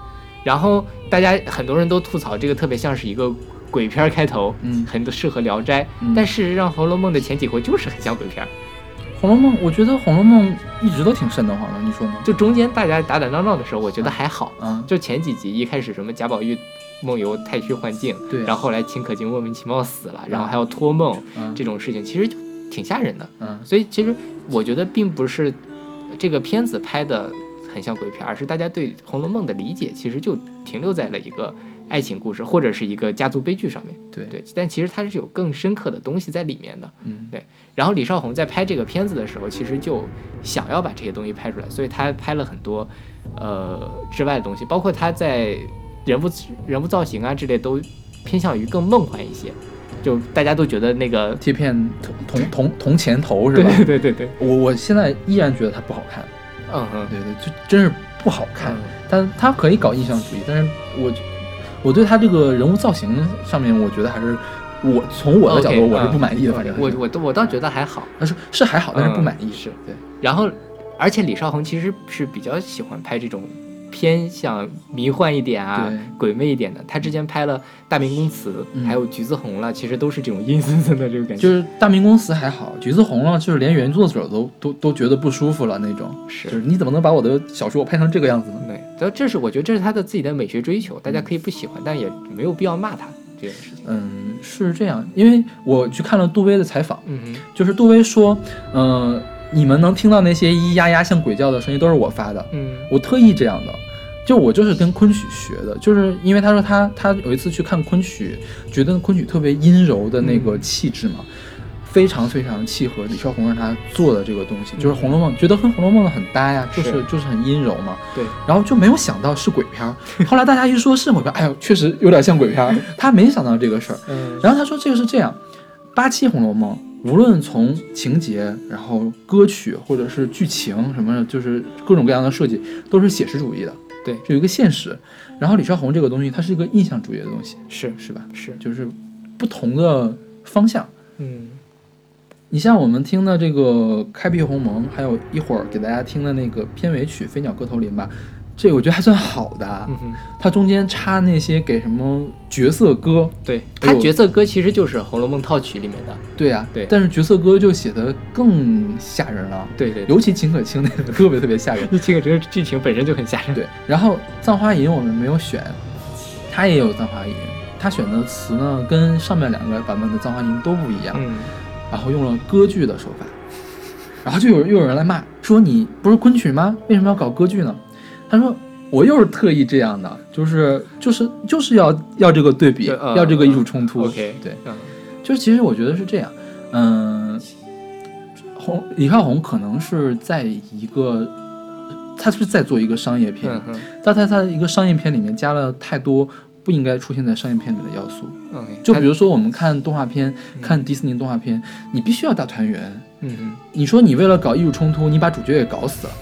然后大家很多人都吐槽这个特别像是一个鬼片儿开头，嗯。很适合《聊斋》嗯。但事实上《红楼梦》的前几回就是很像鬼片儿，《红楼梦》，我觉得《红楼梦》一直都挺瘆得慌的，你说呢？就中间大家打打闹闹的时候，我觉得还好。啊，就前几集一开始什么贾宝玉梦游太虚幻境，对然后后来秦可卿莫名其妙死了，然后还要托梦嗯这种事情，其实就挺吓人的。嗯所以其实我觉得并不是这个片子拍的很像鬼片，而是大家对《红楼梦》的理解其实就停留在了一个爱情故事或者是一个家族悲剧上面。对对，但其实它是有更深刻的东西在里面的。嗯对然后李少红在拍这个片子的时候，其实就想要把这些东西拍出来，所以他拍了很多呃之外的东西，包括他在人物人物造型啊之类都偏向于更梦幻一些。就大家都觉得那个，贴片铜铜铜铜钱头是吧？对对对对，我我现在依然觉得它不好看，嗯哼，对对，就真是不好看。嗯但它可以搞印象主义，但是我我对它这个人物造型上面，我觉得还是我从我的角度我是不嗯满意的，反正我我我倒觉得还好。但是是还好，但是不满意。嗯是对，然后，而且李少红其实是比较喜欢拍这种偏向迷幻一点啊对、鬼魅一点的。他之前拍了《大明宫词》嗯还有《橘子红》了，其实都是这种阴森森的这个感觉。就是大明宫词还好，橘子红了，就是连原作者都都都觉得不舒服了那种。是就是你怎么能把我的小说拍成这个样子呢？对，这是我觉得这是他的自己的美学追求，大家可以不喜欢，但也没有必要骂他这件事情。嗯，是这样，因为我去看了杜威的采访，嗯哼，就是杜威说，嗯、你们能听到那些咿咿呀呀像鬼叫的声音，都是我发的，嗯。我特意这样的。就我就是跟昆曲学的，就是因为他说他他有一次去看昆曲，觉得昆曲特别阴柔的那个嗯气质嘛，非常非常契合李少红让他做的这个东西，就是《红楼梦》，觉得跟《红楼梦》的很搭呀，就是是就是很阴柔嘛。对，然后就没有想到是鬼片儿，后来大家一说是鬼片儿，哎呦，确实有点像鬼片儿，他没想到这个事儿。嗯。然后他说这个是这样，八七《红楼梦》无论从情节，然后歌曲或者是剧情什么的，就是各种各样的设计，都是写实主义的。对就有一个现实。然后李少红这个东西，它是一个印象主义的东西，是是吧？是，就是不同的方向。嗯你像我们听的这个《开辟鸿蒙》，还有一会儿给大家听的那个片尾曲《飞鸟各头林》吧，这个我觉得还算好的。它中间插那些给什么角色歌，对哎呦他角色歌其实就是《红楼梦》套曲里面的。对呀、对但是角色歌就写的更吓人了，对对，尤其秦可卿那个特别特别吓人。一听这个剧情本身就很吓人。对，然后《葬花吟》我们没有选，他也有《葬花吟》，他选的词呢跟上面两个版本的《葬花吟》都不一样，嗯，然后用了歌剧的手法，然后就有又有人来骂说你不是昆曲吗？为什么要搞歌剧呢？他说我又是特意这样的，就是就是就是要要这个对比，要这个艺术冲突。OK，对，嗯就是其实我觉得是这样，嗯，红李少红可能是在一个，他是在做一个商业片，但他在一个商业片里面加了太多不应该出现在商业片里的要素就比如，说我们看动画片，看迪士尼动画片，你必须要大团圆。嗯哼，你说你为了搞艺术冲突，你把主角给搞死了，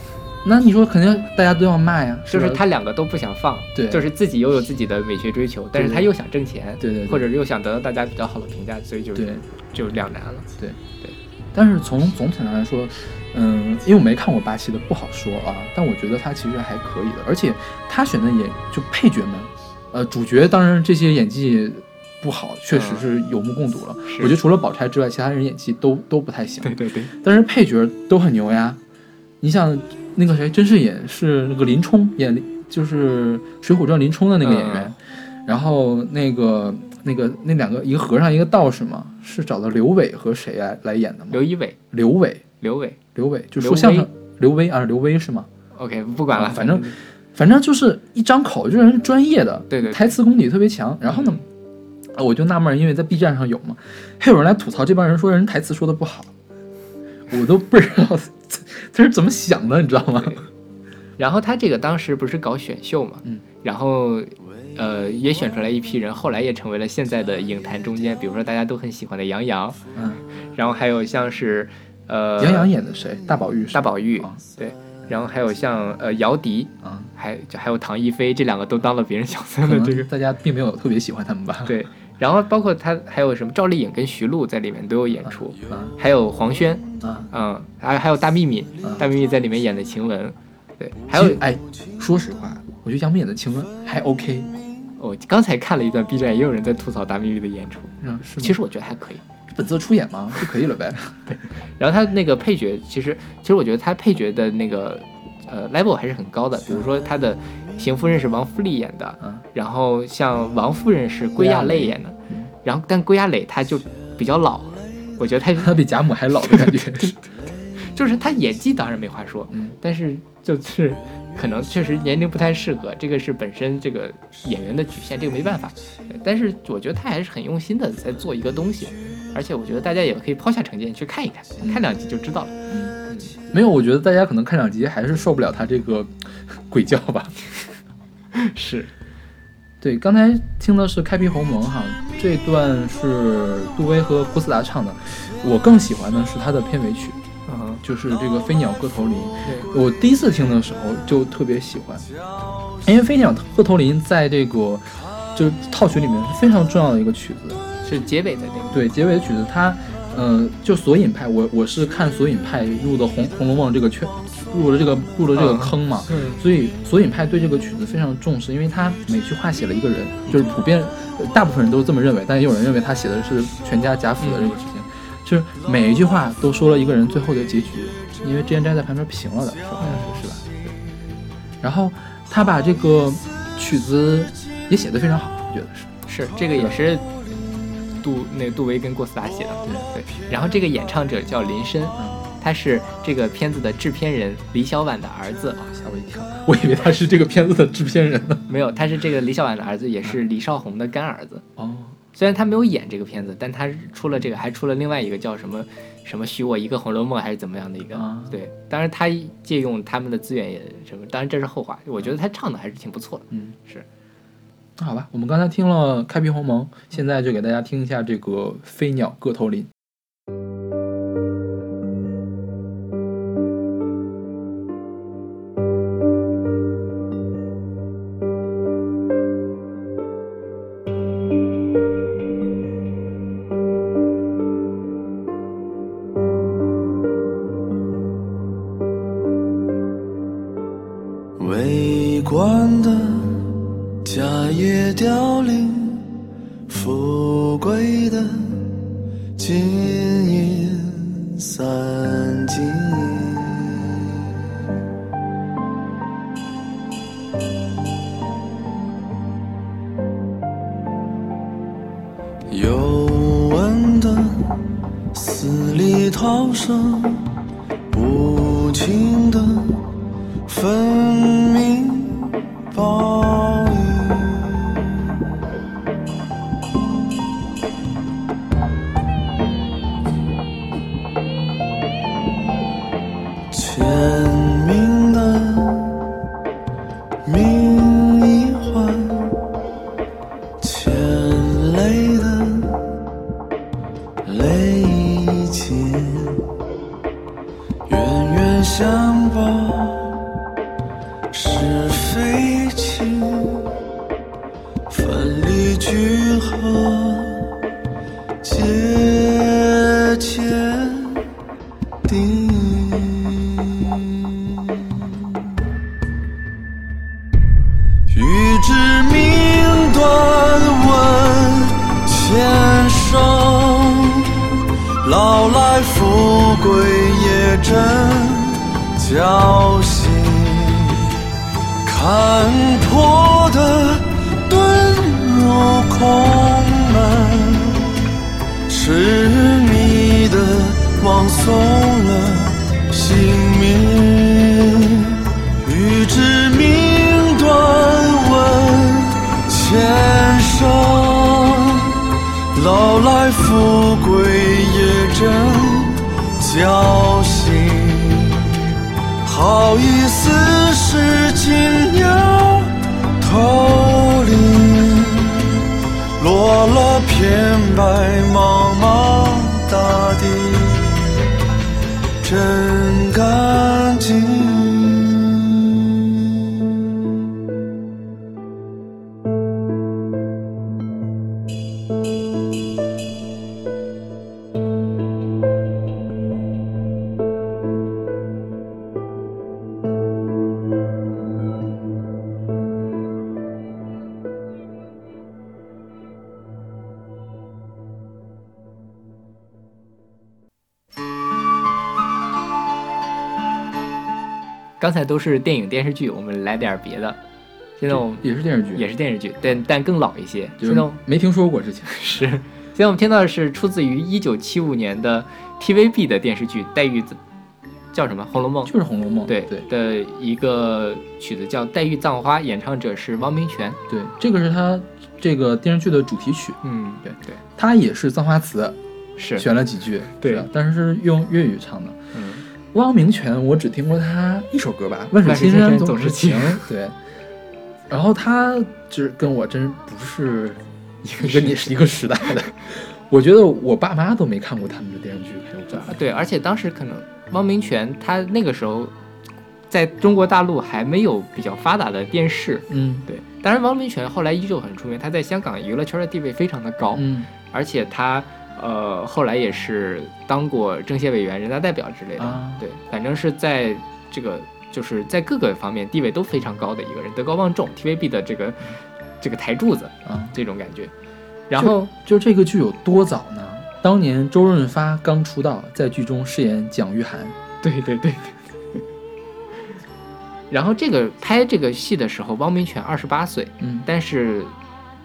那你说肯定大家都要卖呀，就是他两个都不想放，对就是自己又有自己的美学追求，但是他又想挣钱，对对对或者又想得到大家比较好的评价，所以就对。就两难了。对对但是从总体上来说，嗯，因为我没看过八七的，不好说啊。但我觉得他其实还可以的，而且他选的演就配角们，呃，主角当然这些演技不好，确实是有目共睹了。是我觉得除了宝钗之外，其他人演技都都不太行。对对对，但是配角都很牛呀。你想那个谁，甄士隐是那个林冲演，就是《水浒传》林冲的那个演员，然后那个那个那两个一个和尚一个道士嘛，是找的刘伟和谁来来演的吗？刘一伟、刘伟，刘伟。刘伟。就刘说相声威，刘威啊，刘威是吗？，OK，不管了，啊反正反正就是一张口，这人是专业的，对对对台词功底特别强。然后呢，呃我就纳闷儿，因为在 B 站上有嘛，还有人来吐槽这帮人说人台词说的不好，我都不知道 他是怎么想的，你知道吗？然后他这个当时不是搞选秀嘛，嗯，然后呃也选出来一批人，后来也成为了现在的影坛中间，比如说大家都很喜欢的杨洋，嗯，然后还有像是呃杨洋演的谁？大宝玉是，大宝玉，啊对，然后还有像呃姚笛，啊，还就还有唐一菲，这两个都当了别人角色可的这个大家并没有特别喜欢他们吧？对，然后包括他还有什么赵丽颖跟徐璐在里面都有演出，啊还有黄轩，啊，嗯，还还有大幂幂嗯，大幂幂在里面演的晴雯，对，还有哎，说实话，我觉得杨幂演的晴雯还 OK，我刚才看了一段 B 站，也有人在吐槽大幂幂的演出，嗯，是。其实我觉得还可以。本色出演嘛就可以了呗。对然后他那个配角，其实其实我觉得他配角的那个呃 level 还是很高的，比如说他的邢夫人是王富丽演的，嗯然后像王夫人是归亚蕾演的，然后但归亚蕾她就比较老，我觉得她 她比贾母还老的感觉。就是她演技当然没话说，嗯但是就是可能确实年龄不太适合，这个是本身这个演员的局限，这个没办法。但是我觉得她还是很用心的在做一个东西，而且我觉得大家也可以抛下成见去看一看，看两集就知道了。没有，我觉得大家可能看两集还是受不了他这个鬼叫吧。是，对，刚才听的是《开辟鸿蒙》哈，这段是杜威和郭斯达唱的。我更喜欢的是他的片尾曲，嗯，就是这个《飞鸟各头林》。对，我第一次听的时候就特别喜欢，因为《飞鸟各头林》在这个就是套曲里面是非常重要的一个曲子。是结尾的那个。对，结尾的曲子它，呃，就索引派，我我是看索引派入的红《红楼梦》这个圈，入了这个入了这个嗯坑嘛。嗯所以索引派对这个曲子非常重视，因为他每句话写了一个人，就是普遍呃大部分人都是这么认为，但也有人认为他写的是全家贾府的这个事情，就是每一句话都说了一个人最后的结局，因为之前站在旁边评了的，是好像是是吧？对。然后他把这个曲子也写得非常好，我觉得是。是这个也是杜那个杜威跟郭思达写的，对对。然后这个演唱者叫林深，他是这个片子的制片人李小婉的儿子，吓我一跳，我以为他是这个片子的制片人呢。没有，他是这个李小婉的儿子，也是李少红的干儿子。哦，虽然他没有演这个片子，但他出了这个，还出了另外一个叫什么什么许我一个红楼梦还是怎么样的一个，啊对。当然他借用他们的资源也什么，当然这是后话。我觉得他唱的还是挺不错的，嗯，是。那好吧，我们刚才听了《开辟鸿蒙》，现在就给大家听一下这个《飞鸟各头林》。才都是电影电视剧，我们来点儿别的。现在我们也是电视剧，也是电视剧，但但更老一些。就是现在我没听说过之前。是，现在我们听到的是出自于一九七五年的 TVB 的电视剧《黛玉》，叫什么？《红楼梦》就是《红楼梦》。对对的一个曲子叫《黛玉葬花》，演唱者是汪明荃。对，这个是他这个电视剧的主题曲，嗯，对对，他也是葬花词，是，选了几句，对但是是用粤语唱的。嗯，汪明荃，我只听过他一首歌吧，《万水千山总是情情》。对，然后他就是跟我真不是一个跟你是一个时代的。我觉得我爸妈都没看过他们的电视剧，还有这啊对，而且当时可能汪明荃他那个时候在中国大陆还没有比较发达的电视。嗯对，当然汪明荃后来依旧很出名，他在香港娱乐圈的地位非常的高，嗯而且他呃后来也是当过政协委员、人大代表之类的。啊对，反正是在这个就是在各个方面地位都非常高的一个人，德高望重，TVB 的这个这个台柱子啊，这种感觉。然后就这个剧有多早呢？当年周润发刚出道，在剧中饰演蒋玉菡。对对对。然后这个拍这个戏的时候，汪明荃二十八岁，嗯但是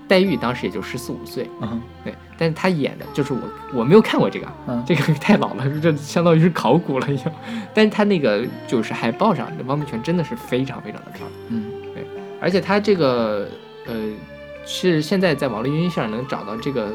黛玉当时也就十四五岁，嗯对，但是他演的就是我我没有看过这个，嗯。这个太老了，这相当于是考古了已经。但是他那个就是海报上，汪明荃真的是非常非常的漂亮，嗯。对。而且他这个呃是现在在网络音乐上能找到这个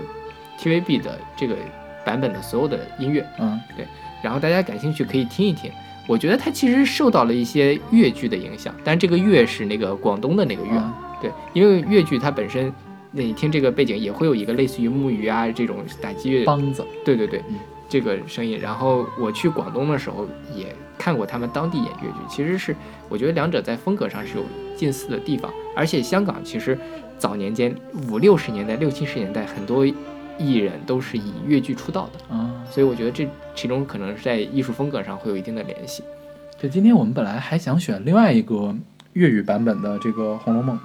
TVB 的这个版本的所有的音乐，嗯，对。然后大家感兴趣可以听一听。我觉得他其实受到了一些粤剧的影响，但这个粤是那个广东的那个粤，啊对，因为粤剧它本身，那你听这个背景也会有一个类似于木鱼啊这种打击乐，梆子对对对，嗯这个声音。然后我去广东的时候也看过他们当地演粤剧，其实是我觉得两者在风格上是有近似的地方。而且香港其实早年间五六十年代、六七十年代很多艺人都是以粤剧出道的，啊。所以我觉得这其中可能是在艺术风格上会有一定的联系。对，今天我们本来还想选另外一个粤语版本的这个《红楼梦》，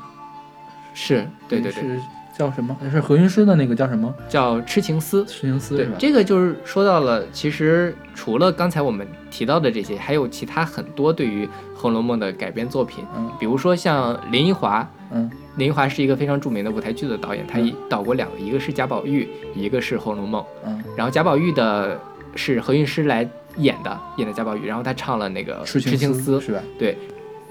是对对对，是叫什么？是何韵诗的那个叫什么？叫痴情思。痴情思对吧？，这个就是说到了，其实除了刚才我们提到的这些，还有其他很多对于《红楼梦》的改编作品，嗯比如说像林奕华，嗯林奕华是一个非常著名的舞台剧的导演，他导过两个，一个是贾宝玉，一个是《红楼梦》。嗯，然后贾宝玉的是何韵诗来演的，演的贾宝玉，然后他唱了那个《痴痴情思》，是吧？对。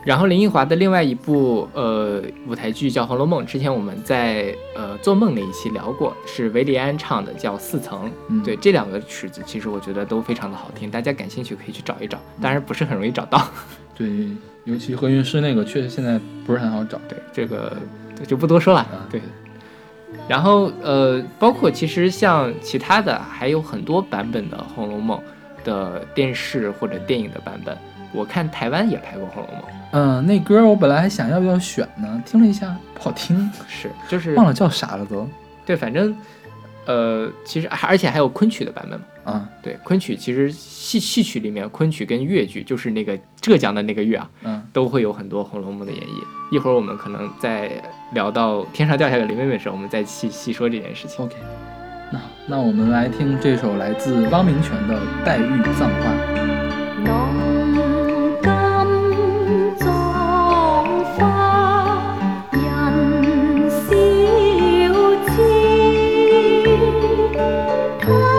然后林奕华的另外一部呃舞台剧叫《红楼梦》，之前我们在呃做梦那一期聊过，是韦礼安唱的，叫《四层》。嗯对，这两个曲子其实我觉得都非常的好听，大家感兴趣可以去找一找，当然不是很容易找到。对，尤其何韵诗那个确实现在不是很好找。对，这个就不多说了。啊对。然后呃，包括其实像其他的还有很多版本的《红楼梦》的电视或者电影的版本，我看台湾也拍过《红楼梦》，嗯，那歌我本来还想要不要选呢，听了一下不好听，是就是忘了叫啥了都。对，反正呃，其实而且还有昆曲的版本嘛。啊，对，昆曲其实戏戏曲里面，昆曲跟越剧，就是那个浙江的那个越啊，嗯，都会有很多《红楼梦》的演绎。一会儿我们可能在聊到天上掉下个林妹妹的时候，我们再细细说这件事情。OK，那那我们来听这首来自汪明荃的《黛玉葬花》。他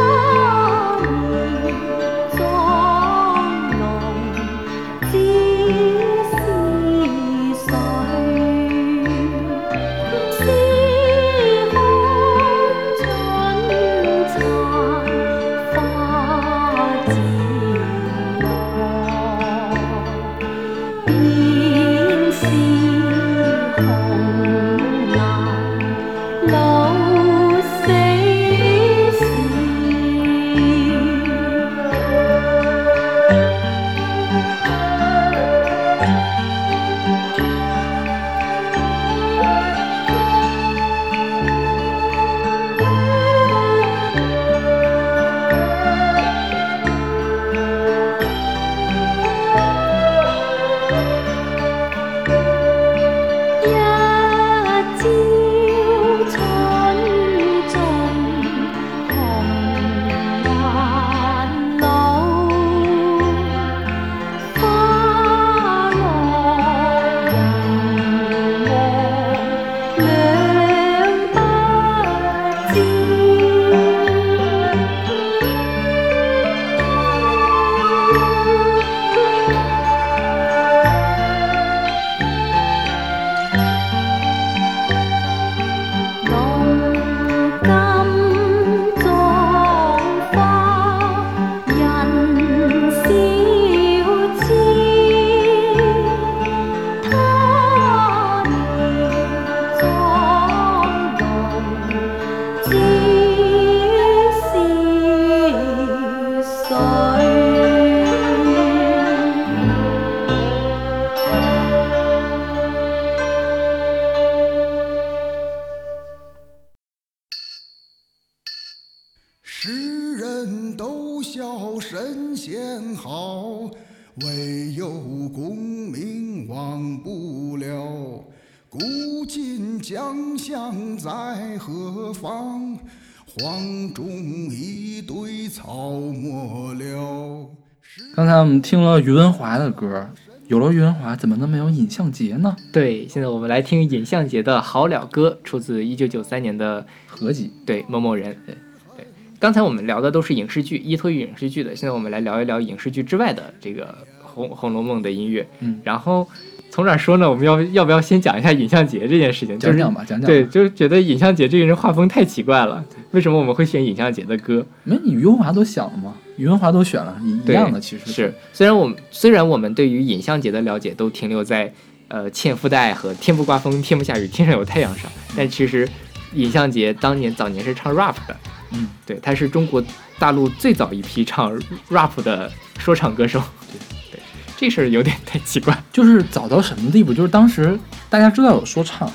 了余文华的歌，有了余文华，怎么能没有尹相杰呢？对，现在我们来听尹相杰的《好了歌》，出自一九九三年的合集，对某某人。对对，刚才我们聊的都是影视剧，依托于影视剧的。现在我们来聊一聊影视剧之外的这个《红红楼梦》的音乐。嗯，然后从哪儿说呢？我们要要不要先讲一下尹相杰这件事情？就是讲讲吧，讲讲。对，就是觉得尹相杰这个人画风太奇怪了。为什么我们会选尹相杰的歌？没你余文华都想了吗？余文华都选了，一样的其实是，虽然我们虽然我们对于尹相杰的了解都停留在呃纤夫的爱和天不刮风天不下雨天上有太阳上，但其实尹相杰当年早年是唱 rap 的，嗯，对，他是中国大陆最早一批唱 rap 的说唱歌手。对对，这事儿有点太奇怪。就是早到什么地步？就是当时大家知道有说唱，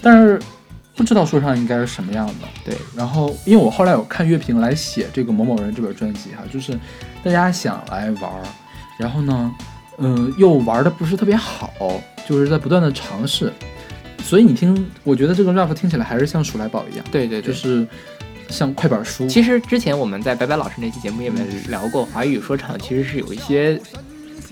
但是不知道说唱应该是什么样的。对，然后因为我后来有看乐评来写这个某某人这本专辑哈，就是大家想来玩儿，然后呢，嗯、又玩的不是特别好，就是在不断的尝试，所以你听，我觉得这个 rap 听起来还是像鼠来宝一样，对对对，就是像快板书。其实之前我们在白白老师那期节目里面聊过，华语说唱其实是有一些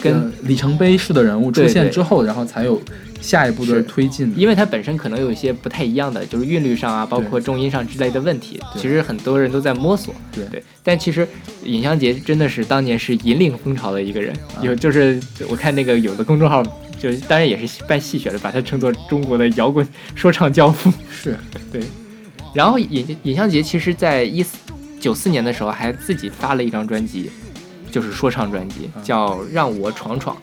跟呃里程碑式的人物出现之后，然后才有下一步的推进。因为它本身可能有一些不太一样的，就是韵律上啊，包括重音上之类的问题，其实很多人都在摸索。对。对，但其实尹相杰真的是当年是引领风潮的一个人，啊。有就是我看那个有的公众号，就是当然也是半戏谑的，把他称作中国的摇滚说唱教父。是。对，然后尹尹相杰其实在一四九四年的时候还自己发了一张专辑，就是说唱专辑，啊叫《让我闯闯》。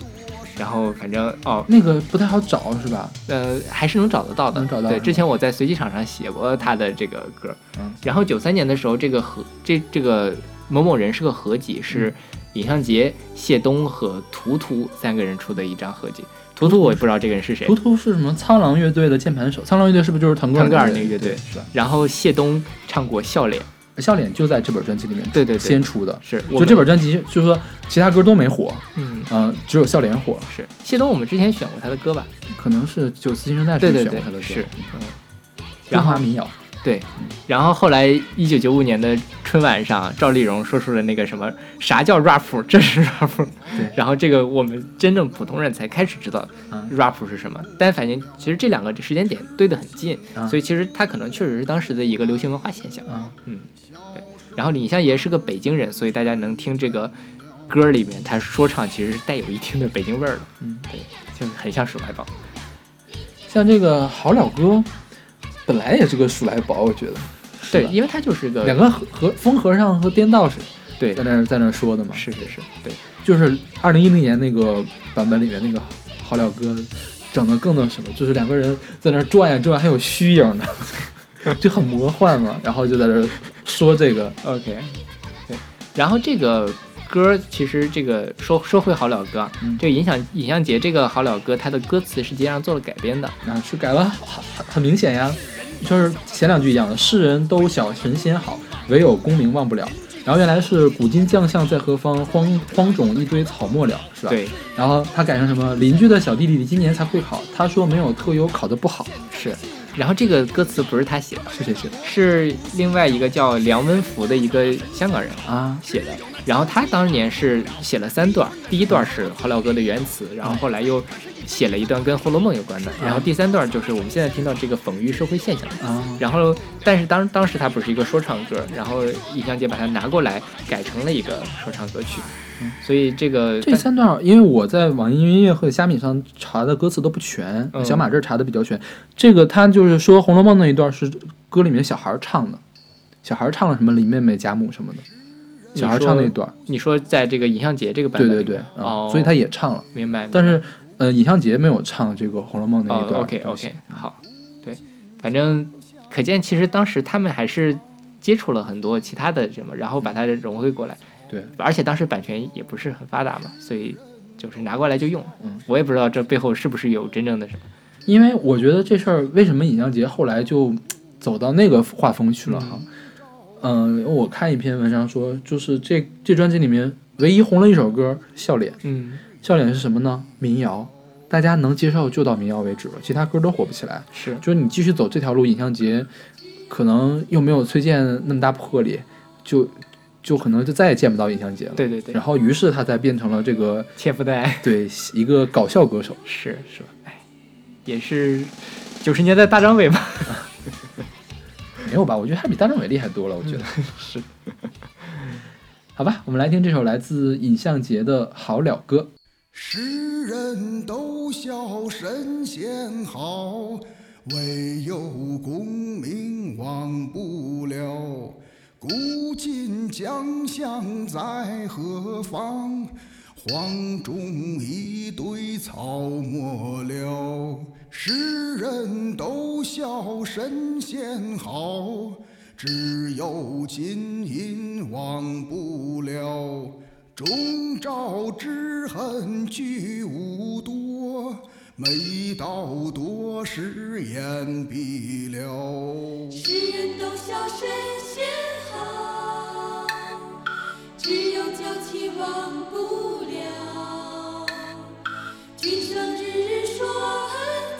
然后反正哦，那个不太好找是吧？呃，还是能找得到的。对，能找到对之前我在随机场上写过他的这个歌。嗯然后九三年的时候，这个合这这个某某人是个合集，是尹相杰、谢东和图图三个人出的一张合集。图图我也不知道这个人是谁图。图是什么？苍狼乐队的键盘手。苍狼乐队是不是就是腾格尔那那个乐队是吧？然后谢东唱过《笑脸》，笑脸就在这本专辑里面对对对。先出的。是就这本专辑，就是说其他歌都没火，嗯。嗯、只有笑脸火，是。谢东，我们之前选过他的歌吧？可能是九四新生代对对对是选过他的歌，是。嗯。中华民谣，对，然后后来一九九五年的春晚上，赵丽蓉说出了那个什么啥叫 rap，这是 rap，对然后这个我们真正普通人才开始知道嗯 rap 是什么。但反正其实这两个时间点对得很近，啊所以其实它可能确实是当时的一个流行文化现象。啊，嗯，对。然后李相爷是个北京人，所以大家能听这个歌里面他说唱其实是带有一定的北京味儿的。嗯，对，就很像鼠来宝。像这个好了哥，本来也是个鼠来宝，我觉得。对，因为他就是个两个和和风和尚和颠道士对在那儿在那儿说的嘛，是是是，对。就是二零一零年那个版本里面那个好了哥，整的更那什么，就是两个人在那儿转呀转，还有虚影呢，就很魔幻嘛。然后就在这说这个，OK，对，然后这个歌其实这个说说回好了歌啊，嗯这个影响尹相杰这个好了歌，它的歌词实际上做了改编的。啊，是改了很很很明显呀，就是前两句一样的，世人都晓神仙好，唯有功名忘不了。然后原来是古今将相在何方，荒荒冢一堆草没了，是吧？。对，然后他改成什么？邻居的小弟弟今年才会考，他说没有特优考得不好，是。然后这个歌词不是他写的，是谁写的是另外一个叫梁文福的一个香港人啊？写的。然后他当年是写了三段，第一段是好老哥的原词，然后后来又写了一段跟《红楼梦》有关的，然后第三段就是我们现在听到这个讽喻社会现象。啊，然后，但是当当时他不是一个说唱歌，然后尹相杰把它拿过来改成了一个说唱歌曲，所以这个这三段，因为我在网易云音乐和虾米上查的歌词都不全，嗯。小马这儿查的比较全。这个他就是说《红楼梦》那一段是歌里面小孩儿唱的，小孩儿唱了什么林妹妹、贾母什么的，小孩唱那段。你说在这个尹相杰这个版本对对对面，哦，所以他也唱了，明白，但是呃，尹相杰没有唱这个《红楼梦》那一哦段。，OK OK，好，对，反正可见其实当时他们还是接触了很多其他的什么，然后把它融汇过来，对，而且当时版权也不是很发达嘛，所以就是拿过来就用，嗯，我也不知道这背后是不是有真正的什么，因为我觉得这事儿为什么尹相杰后来就走到那个画风去了哈？嗯、我看一篇文章说，就是这这专辑里面唯一红了一首歌《笑脸》。嗯，笑脸是什么呢？民谣，大家能接受就到民谣为止了，其他歌都火不起来。是，就是你继续走这条路，尹相杰可能又没有崔健那么大魄力，就就可能就再也见不到尹相杰了。对对对然，后于是他才变成了这个 切腹带。对一个搞笑歌手。是是吧，哎，也是九十年代大张伟吧？没有吧？我觉得他比大张伟厉害多了。我觉得、是。好吧，我们来听这首来自尹相杰的《好了歌》。世人都笑神仙好，唯有功名忘不了。古今将相在何方？黄忠一堆草没了。世人都笑神仙好，只有金银忘不了。终朝之恨俱无多，没道多时眼必了。世人都笑神仙好，只有娇妻忘不了。君生日日说恩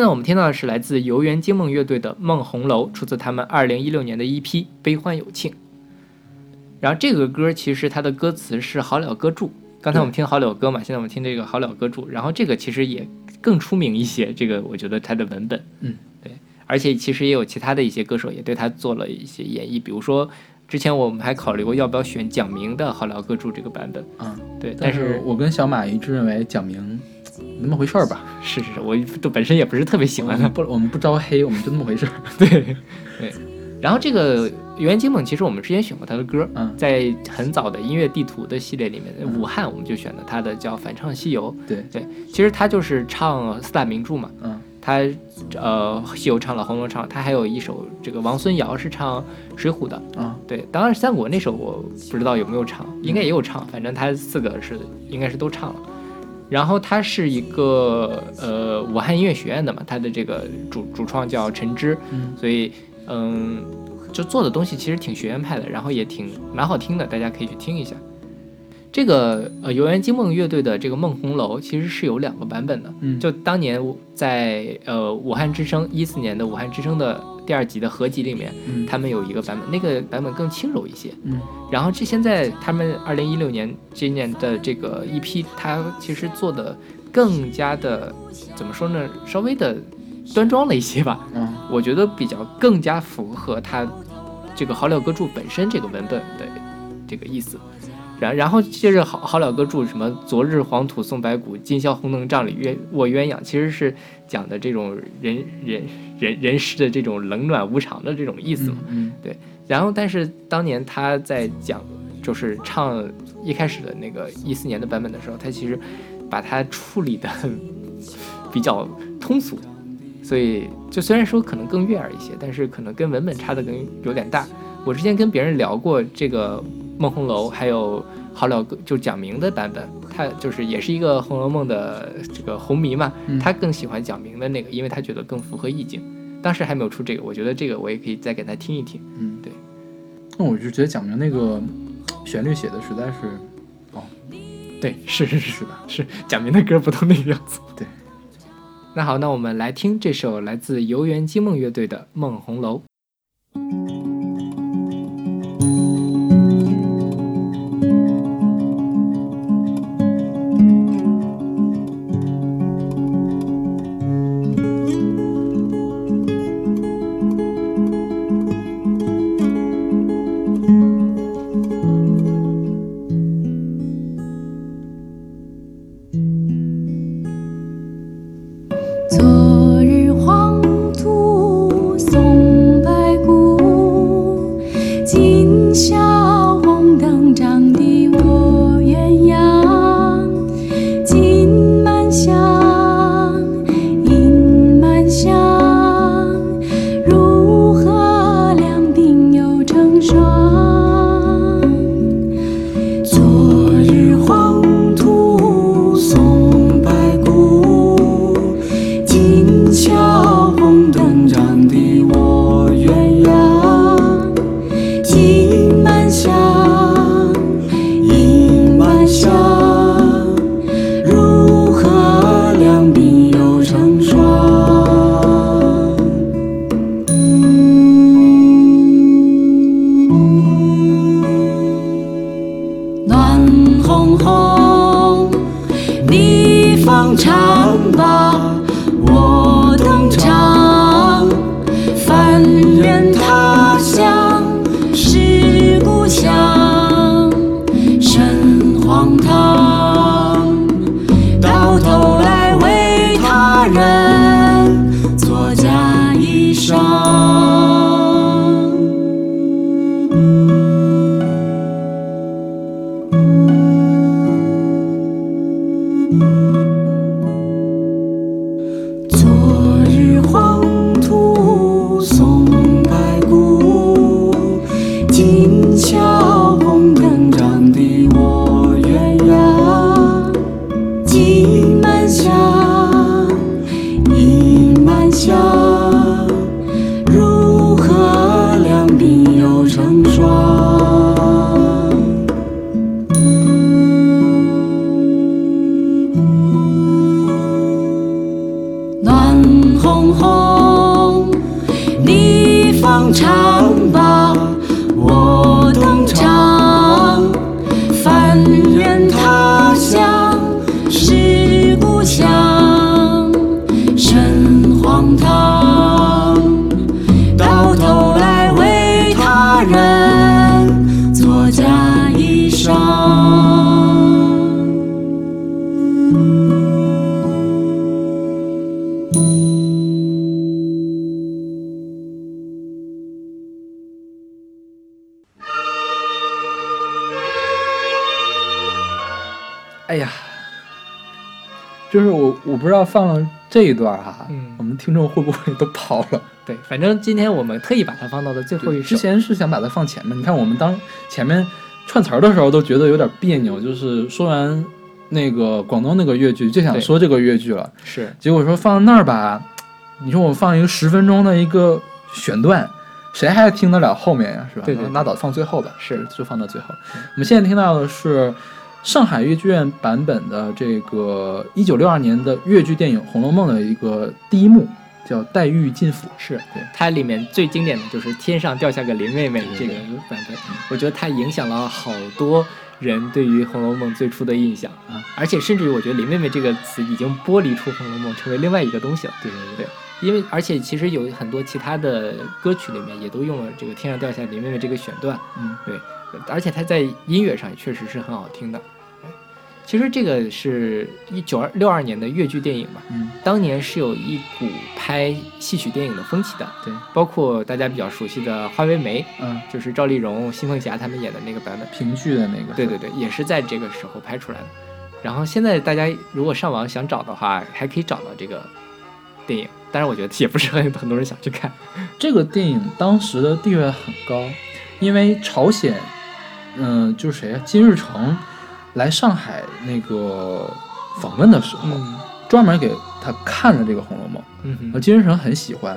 现在我们听到的是来自游园惊梦乐队的《梦红楼》，出自他们二零一六年的一批《悲欢有庆》。然后这个歌其实它的歌词是好了歌注，刚才我们听好了歌嘛，现在我们听这个好了歌注，然后这个其实也更出名一些，这个我觉得它的文本，嗯，对，而且其实也有其他的一些歌手也对它做了一些演绎，比如说之前我们还考虑过要不要选蒋明的好了歌注这个版本，嗯，对，但但是我跟小马一致认为蒋明那么回事儿吧。是是是，我都本身也不是特别喜欢他，不，我们不招黑，我们就那么回事儿。对对。然后这个《游园惊梦》，其实我们之前选过他的歌，嗯在很早的音乐地图的系列里面，武汉我们就选了他的叫《反唱西游》。对，对，其实他就是唱四大名著嘛，嗯他呃西游唱了，红楼唱，他还有一首这个王孙瑶是唱水浒的，啊，对，当然三国那首我不知道有没有唱，应该也有唱，反正他四个是应该是都唱了。然后他是一个呃武汉音乐学院的嘛，他的这个主主创叫陈芝，嗯所以嗯，就做的东西其实挺学院派的，然后也挺蛮好听的，大家可以去听一下。这个呃游园惊梦乐队的这个《梦红楼》其实是有两个版本的，嗯就当年在呃武汉之声一四年的武汉之声的第二集的合集里面，嗯他们有一个版本，那个版本更轻柔一些。嗯然后这现在他们二零一六年今年的这个 EP，它其实做的更加的怎么说呢？稍微的端庄了一些吧。嗯我觉得比较更加符合它这个好了歌注本身这个文本的这个意思。然然后接着好好了歌注什么昨日黄土送白骨，今宵红灯帐里鸳卧鸳鸯，其实是讲的这种人人人人世的这种冷暖无常的这种意思嘛。嗯然后，但是当年他在讲，就是唱一开始的那个一四年的版本的时候，他其实把它处理的比较通俗，所以就虽然说可能更悦耳一些，但是可能跟文本差的更有点大。我之前跟别人聊过这个《梦红楼》，还有好了歌，就蒋明的版本，他就是也是一个《红楼梦》的这个红迷嘛，嗯他更喜欢蒋明的那个，因为他觉得更符合意境。当时还没有出这个，我觉得这个我也可以再给他听一听。嗯，对。那我就觉得蒋明那个旋律写的实在是，哦，对，是是是是吧？是，蒋明的歌不都那个样子？对。那好，那我们来听这首来自游园惊梦乐队的《梦红楼》。这一段哈，嗯我们听众会不会都跑了？对，反正今天我们特意把它放到了最后一首。之前是想把它放前面，你看我们当前面串词儿的时候都觉得有点别扭，就是说完那个广东那个粤剧，就想说这个粤剧了，是结果说放那儿吧，你说我放一个十分钟的一个选段，谁还听得了后面呀？是吧？对对对拉倒，放最后吧。是就放到最后。我们现在听到的是上海越剧院版本的这个一九六二年的越剧电影《红楼梦》的一个第一幕，叫黛玉进府。是对。它里面最经典的就是天上掉下个林妹妹这个版本，我觉得它影响了好多人对于《红楼梦》最初的印象啊，而且甚至于我觉得林妹妹这个词已经剥离出《红楼梦》，成为另外一个东西了。对对。对，因为而且其实有很多其他的歌曲里面也都用了这个天上掉下林妹妹这个选段，嗯，对，而且它在音乐上也确实是很好听的。其实这个是一九二六二年的越剧电影嘛，嗯，当年是有一股拍戏曲电影的风气的，对，包括大家比较熟悉的《花为媒》，嗯，就是赵丽蓉、辛凤霞他们演的那个版本，评剧的那个。对对对，也是在这个时候拍出来的。然后现在大家如果上网想找的话，还可以找到这个电影，但是我觉得也不是很很多人想去看。这个电影当时的地位很高，因为朝鲜，嗯、就是谁啊，金日成来上海那个访问的时候，嗯专门给他看了这个《红楼梦》，嗯金日成很喜欢，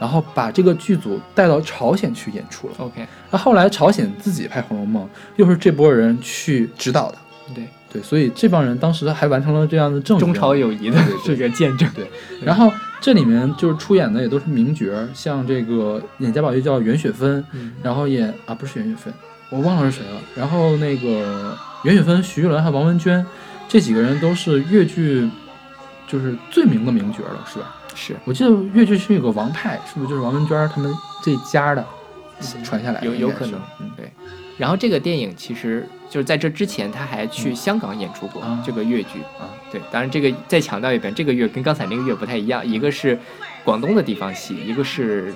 然后把这个剧组带到朝鲜去演出了。，OK，那后来朝鲜自己拍《红楼梦》，又是这波人去指导的，对，对，所以这帮人当时还完成了这样的政中朝友谊的 这个见证。对，然后这里面就是出演的也都是名角儿，像这个演贾宝玉叫袁雪芬，嗯然后演啊不是袁雪芬，我忘了是谁了。然后那个袁雪芬、徐玉兰还有王文娟，这几个人都是越剧就是最名的名角了，是吧？是我记得越剧是有个王派，是不是就是王文娟他们这家的传下来的？有有可能，嗯，对。然后这个电影其实就是在这之前，他还去香港演出过啊这个越剧啊。对，当然这个再强调一遍，这个月跟刚才那个月不太一样，一个是广东的地方戏，一个是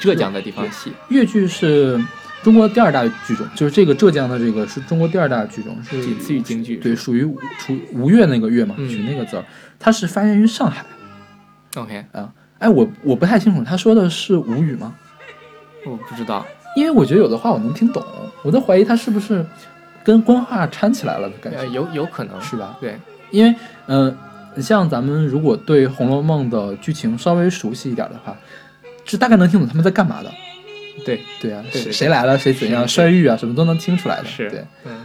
浙江的地方戏。越剧是中国第二大剧种，就是这个浙江的这个是中国第二大剧种，是仅次于京剧对，属于吴属吴越那个越嘛，嗯取那个字儿，它是发源于上海 OK，啊。哎，我我不太清楚，他说的是吴语吗？我不知道。因为我觉得有的话我能听懂，我都怀疑他是不是跟官话掺起来了的感觉，呃，有有可能是吧？对，因为呃，像咱们如果对《红楼梦》的剧情稍微熟悉一点的话，是大概能听懂他们在干嘛的。对，对啊，谁谁来了，谁怎样，是摔玉啊，什么都能听出来的。是对，嗯。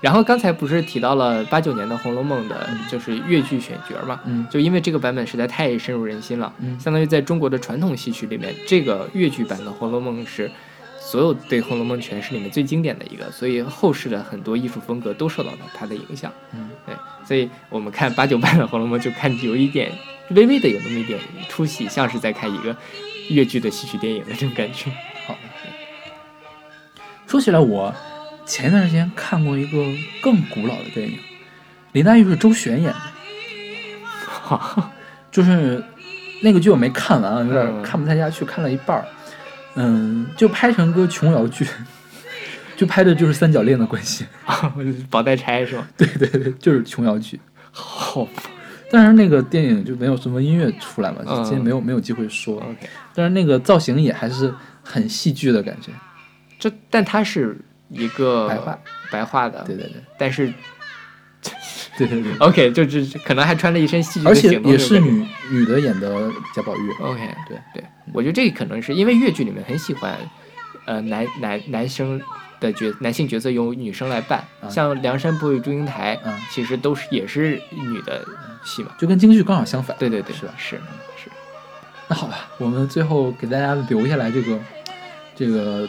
然后刚才不是提到了八九年的《红楼梦》的，就是越剧选角嘛？嗯就因为这个版本实在太深入人心了，嗯相当于在中国的传统戏曲里面，这个越剧版的《红楼梦》是所有对《红楼梦》诠释里面最经典的一个，所以后世的很多艺术风格都受到了它的影响。嗯，对，所以我们看八九版的《红楼梦》，就看有一点微微的有那么一点出戏，像是在看一个越剧的戏曲电影的这种感觉。好的。说起来，我前一段时间看过一个更古老的电影，林黛玉是周璇演的，就是那个剧我没看完啊，有点嗯看不太下去，看了一半儿。嗯，就拍成个琼瑶剧，就拍的就是三角恋的关系啊。宝黛钗是吧？对对对，就是琼瑶剧。好吧但是那个电影就没有什么音乐出来嘛，今天没有没有机会说。，OK，但是那个造型也还是很戏剧的感觉。这但它是一个白话白话的，对对对。但是 对对对，OK，就是可能还穿了一身戏剧而且也是女女的演的贾宝玉。OK，对对，我觉得这个可能是因为越剧里面很喜欢，呃，男男男生的角男性角色由女生来扮，啊像《梁山伯与祝英台》啊其实都是也是女的戏嘛。就跟京剧刚好相反。对对对，是吧？是是，那好吧，我们最后给大家留下来这个这个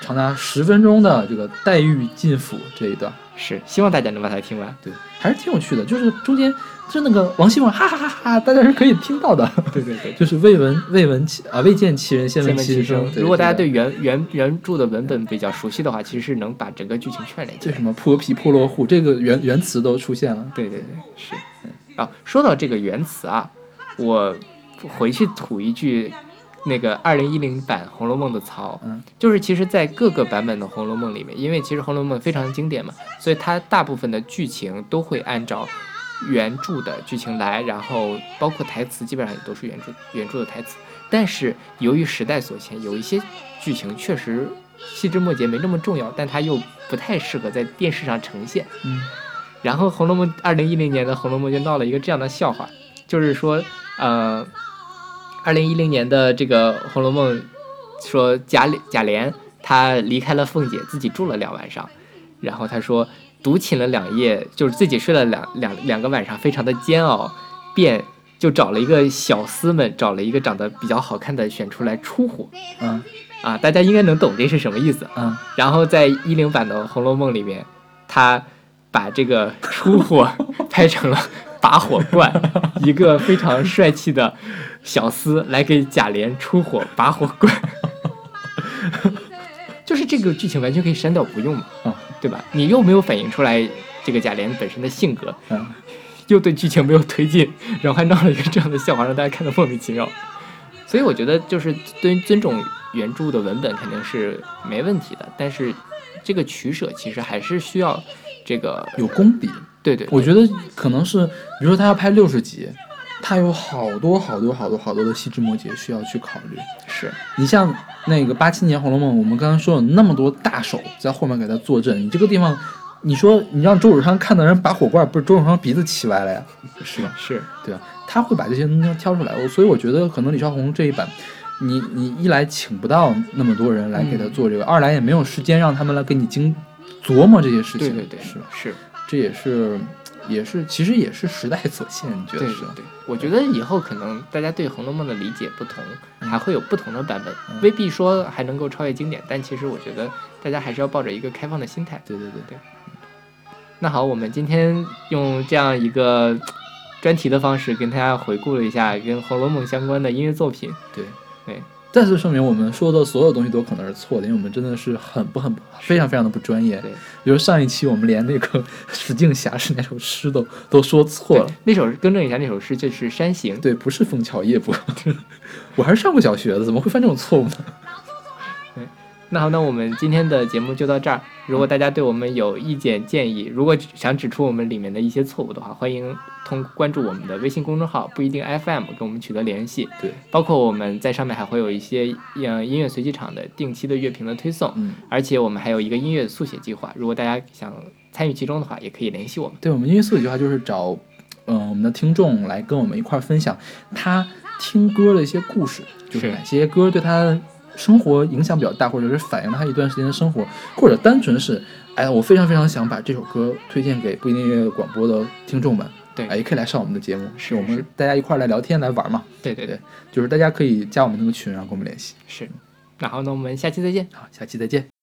长达十分钟的这个黛玉进府这一段，是，希望大家能把它听完。对，还是挺有趣的。就是中间就那个王熙凤哈哈哈哈，大家是可以听到的。对对对。就是未闻未闻其啊未见其人，先先闻其声声。。如果大家对原原原著的文本比较熟悉的话，其实是能把整个剧情串联起来这什。么泼皮破落户，这个原原词都出现了。对对对，是。啊，说到这个原词啊，我回去吐一句，那个二零一零版《红楼梦》的槽，嗯，就是其实，在各个版本的《红楼梦》里面，因为其实《红楼梦》非常经典嘛，所以它大部分的剧情都会按照原著的剧情来，然后包括台词基本上也都是原著原著的台词。但是由于时代所限，有一些剧情确实细枝末节没那么重要，但它又不太适合在电视上呈现。嗯然后《红楼梦》二零一零年的《红楼梦》就闹了一个这样的笑话，就是说，呃，二零一零年的这个《红楼梦》说贾琏贾琏他离开了凤姐，自己住了两晚上，然后他说独寝了两夜，就是自己睡了两两两个晚上，非常的煎熬，便就找了一个小厮们，找了一个长得比较好看的选出来出火。嗯。啊，大家应该能懂这是什么意思。嗯，然后在一零版的《红楼梦》里面，他把这个出火 拍成了拔火罐，一个非常帅气的小厮来给贾琏出火拔火罐，就是这个剧情完全可以删掉不用嘛，啊对吧？你又没有反映出来这个贾琏本身的性格，嗯 又对剧情没有推进，然后还闹了一个这样的笑话，让大家看得莫名其妙。所以我觉得，就是对于尊重原著的文本肯定是没问题的，但是这个取舍其实还是需要这个有功底。对对，我觉得可能是，比如说他要拍六十集，他有好多好多好多好多的细枝末节需要去考虑。是你像那个八七年《红楼梦》，我们刚刚说了那么多大手在后面给他坐镇，你这个地方，你说你让周汝昌看到人拔火罐，不是周汝昌鼻子起歪了呀，是吧？是，对吧？他会把这些东西挑出来，我所以我觉得可能李少红这一版，你你一来请不到那么多人来给他做这个，二来也没有时间让他们来给你精琢磨这些事情，对对对，是吧？是，这也是也是其实也是时代所限，你觉得是？我觉得以后可能大家对《红楼梦》的理解不同，还会有不同的版本，嗯未必说还能够超越经典，但其实我觉得大家还是要抱着一个开放的心态。对对对对那好，我们今天用这样一个专题的方式跟大家回顾了一下跟《红楼梦》相关的音乐作品。对对，再次声明，我们说的所有东西都可能是错的，因为我们真的是很不很非常非常的不专业。对，比如上一期我们连那个石敬霞是哪首诗都都说错了。那首更正一下，那首诗就是《山行》。对，不是《枫桥夜泊》，我还是上过小学的，怎么会犯这种错误呢？那好，那我们今天的节目就到这儿。如果大家对我们有意见建议，如果想指出我们里面的一些错误的话，欢迎通关注我们的微信公众号“不一定 FM” 跟我们取得联系。对，包括我们在上面还会有一些呃音乐随机场的定期的乐评的推送，嗯，而且我们还有一个音乐速写计划。如果大家想参与其中的话，也可以联系我们。对我们音乐速写计划就是找，嗯、我们的听众来跟我们一块儿分享他听歌的一些故事，就是是哪些歌对他生活影响比较大，或者是反映了他一段时间的生活，或者单纯是，哎，我非常非常想把这首歌推荐给不一定音乐广播的听众们，对，哎，也可以来上我们的节目，是我们大家一块来聊天来玩嘛，对对。对，就是大家可以加我们那个群，然后跟我们联系，是，然后呢，我们下期再见，好，下期再见。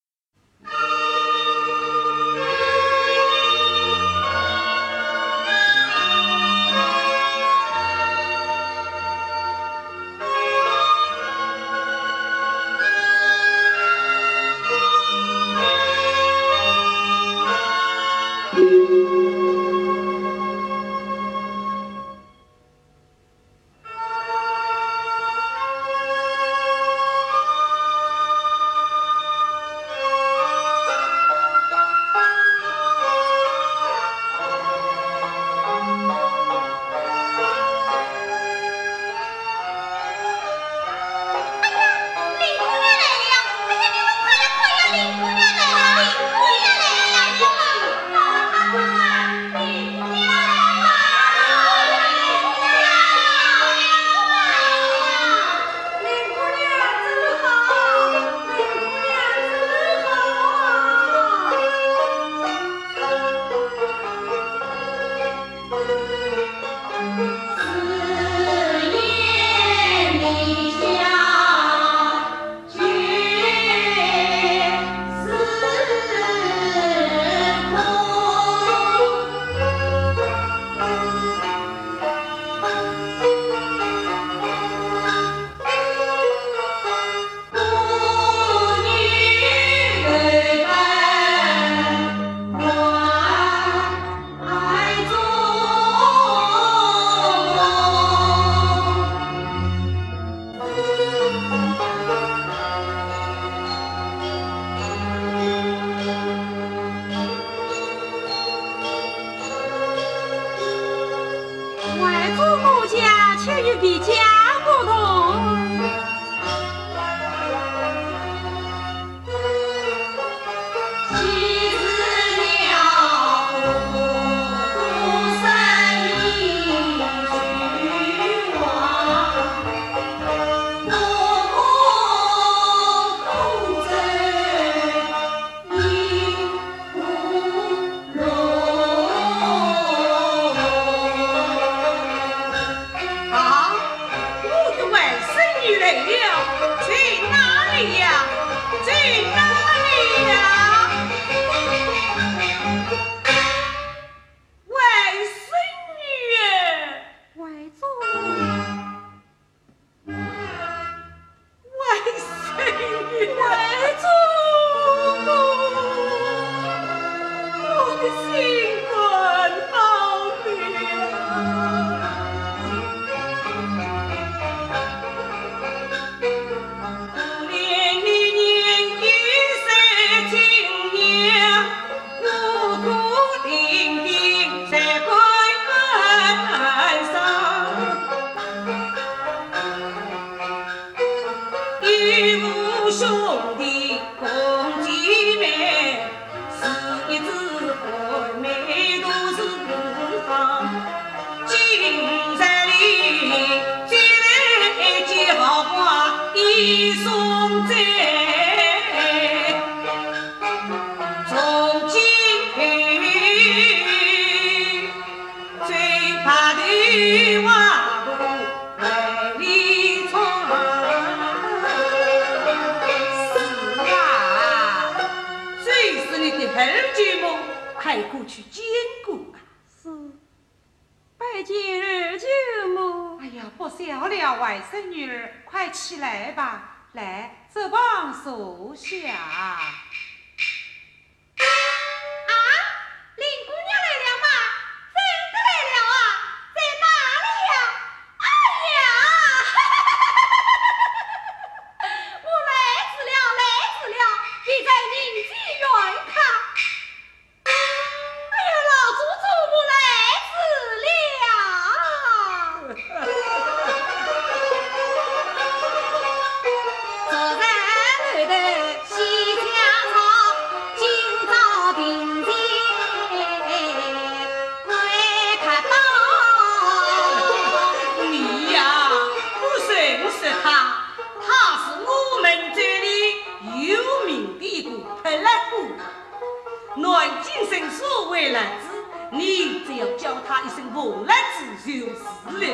他一声无赖子就是了。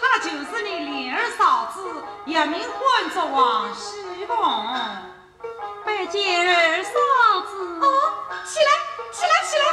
他就是你莲儿嫂子，原名唤作王熙凤。拜见二嫂子。哦，起来，起来，起来。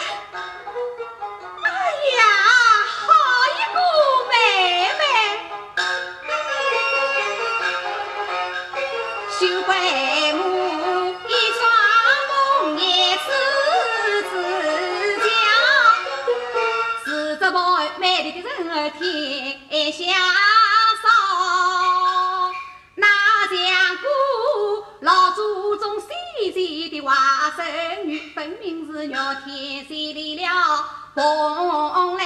的外甥女，分明是绕天山来了蓬莱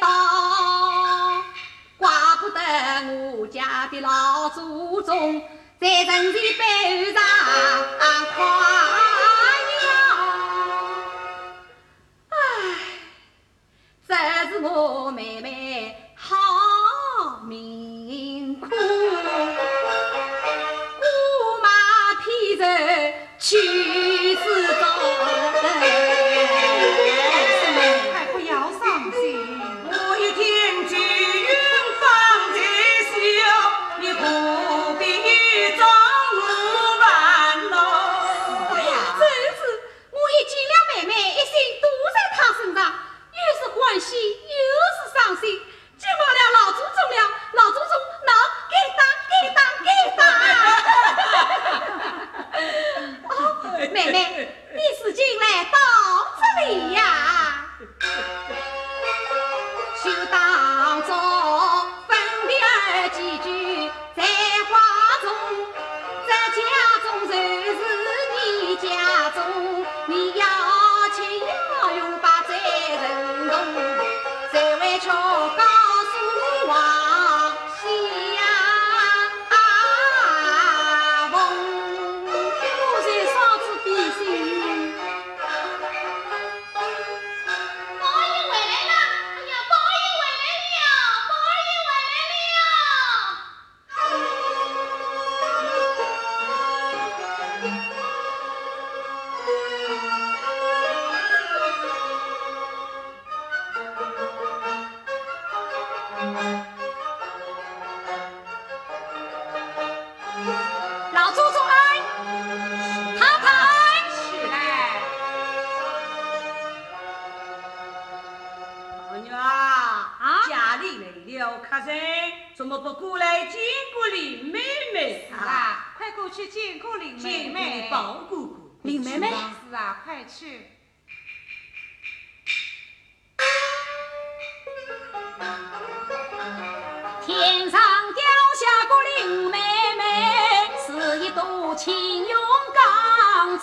岛。怪不得我家的老祖宗在人前背上夸耀。唉，这是我妹妹好命苦，姑妈披着去妹妹，你使劲来到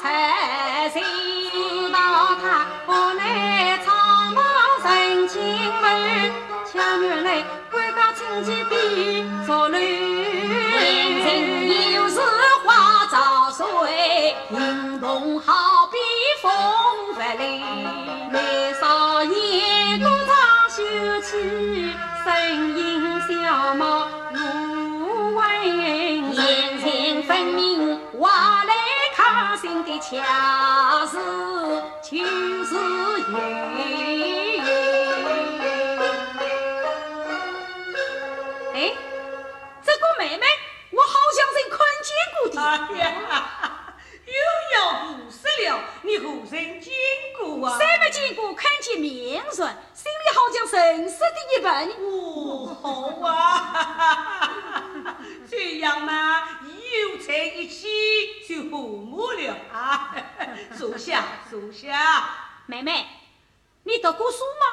刚出世。到她何来苍茫人情味，恰原来官家亲戚比作乱。恰是青丝银。哎，这个妹妹，我好像是看见过的。哎呀，又要不是了，你何曾见过啊？谁没见过？看见面人，心里好像认识的一般。哦，好啊，这样嘛，以后在一起就和睦了啊。坐下，坐下。妹妹，你读过书吗？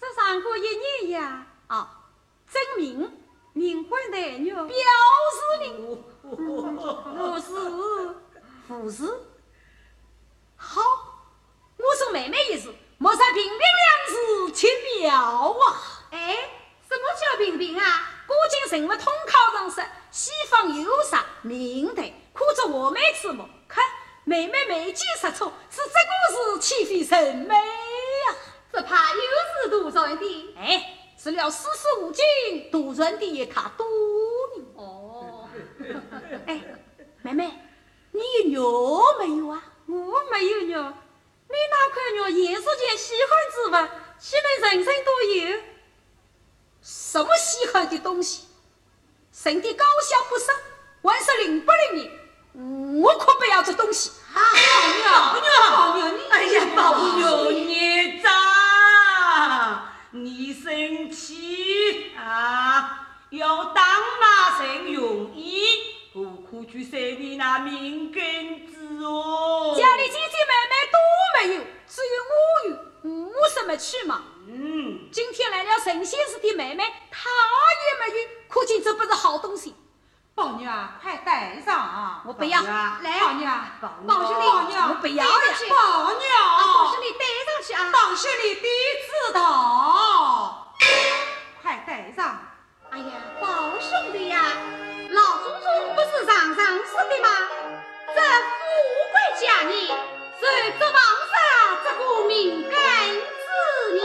只上过一年呀。啊，证明名官男女表示你我是护士。好，我说妹妹一事，莫说平平两字轻妙啊。哎，什么叫平平啊？古今人物通考常识，西方有啥明白？可着我妹此目，看妹妹眉间识错，是这个是岂非神美呀、只怕又是杜撰的。哎，除了四书五经杜撰的也太多呢。哦，哎，妹妹，你有肉没有啊？我没有肉。你那块肉也是件稀罕之物，岂能人人都有？什么稀罕的东西？神的高香不深，万是灵不灵验，我可不要这东西。啊，宝娘，宝娘你哎呀，宝娘孽障，你生气啊？要当马成容易，何苦去生你那命根子哦？家里姐姐妹妹都没有，只有我有，我什么去嘛？嗯，今天来了神仙似的妹妹，她也没有，可见这不是好东西。宝娘快带上啊！我不要，来，宝娘，宝兄弟，我不要呀，宝娘，宝兄弟带上去啊！当是你的知道，快带上。哎呀，宝兄弟呀，老祖宗不是常常说的吗？这富贵佳人，受着皇上这个敏感之念。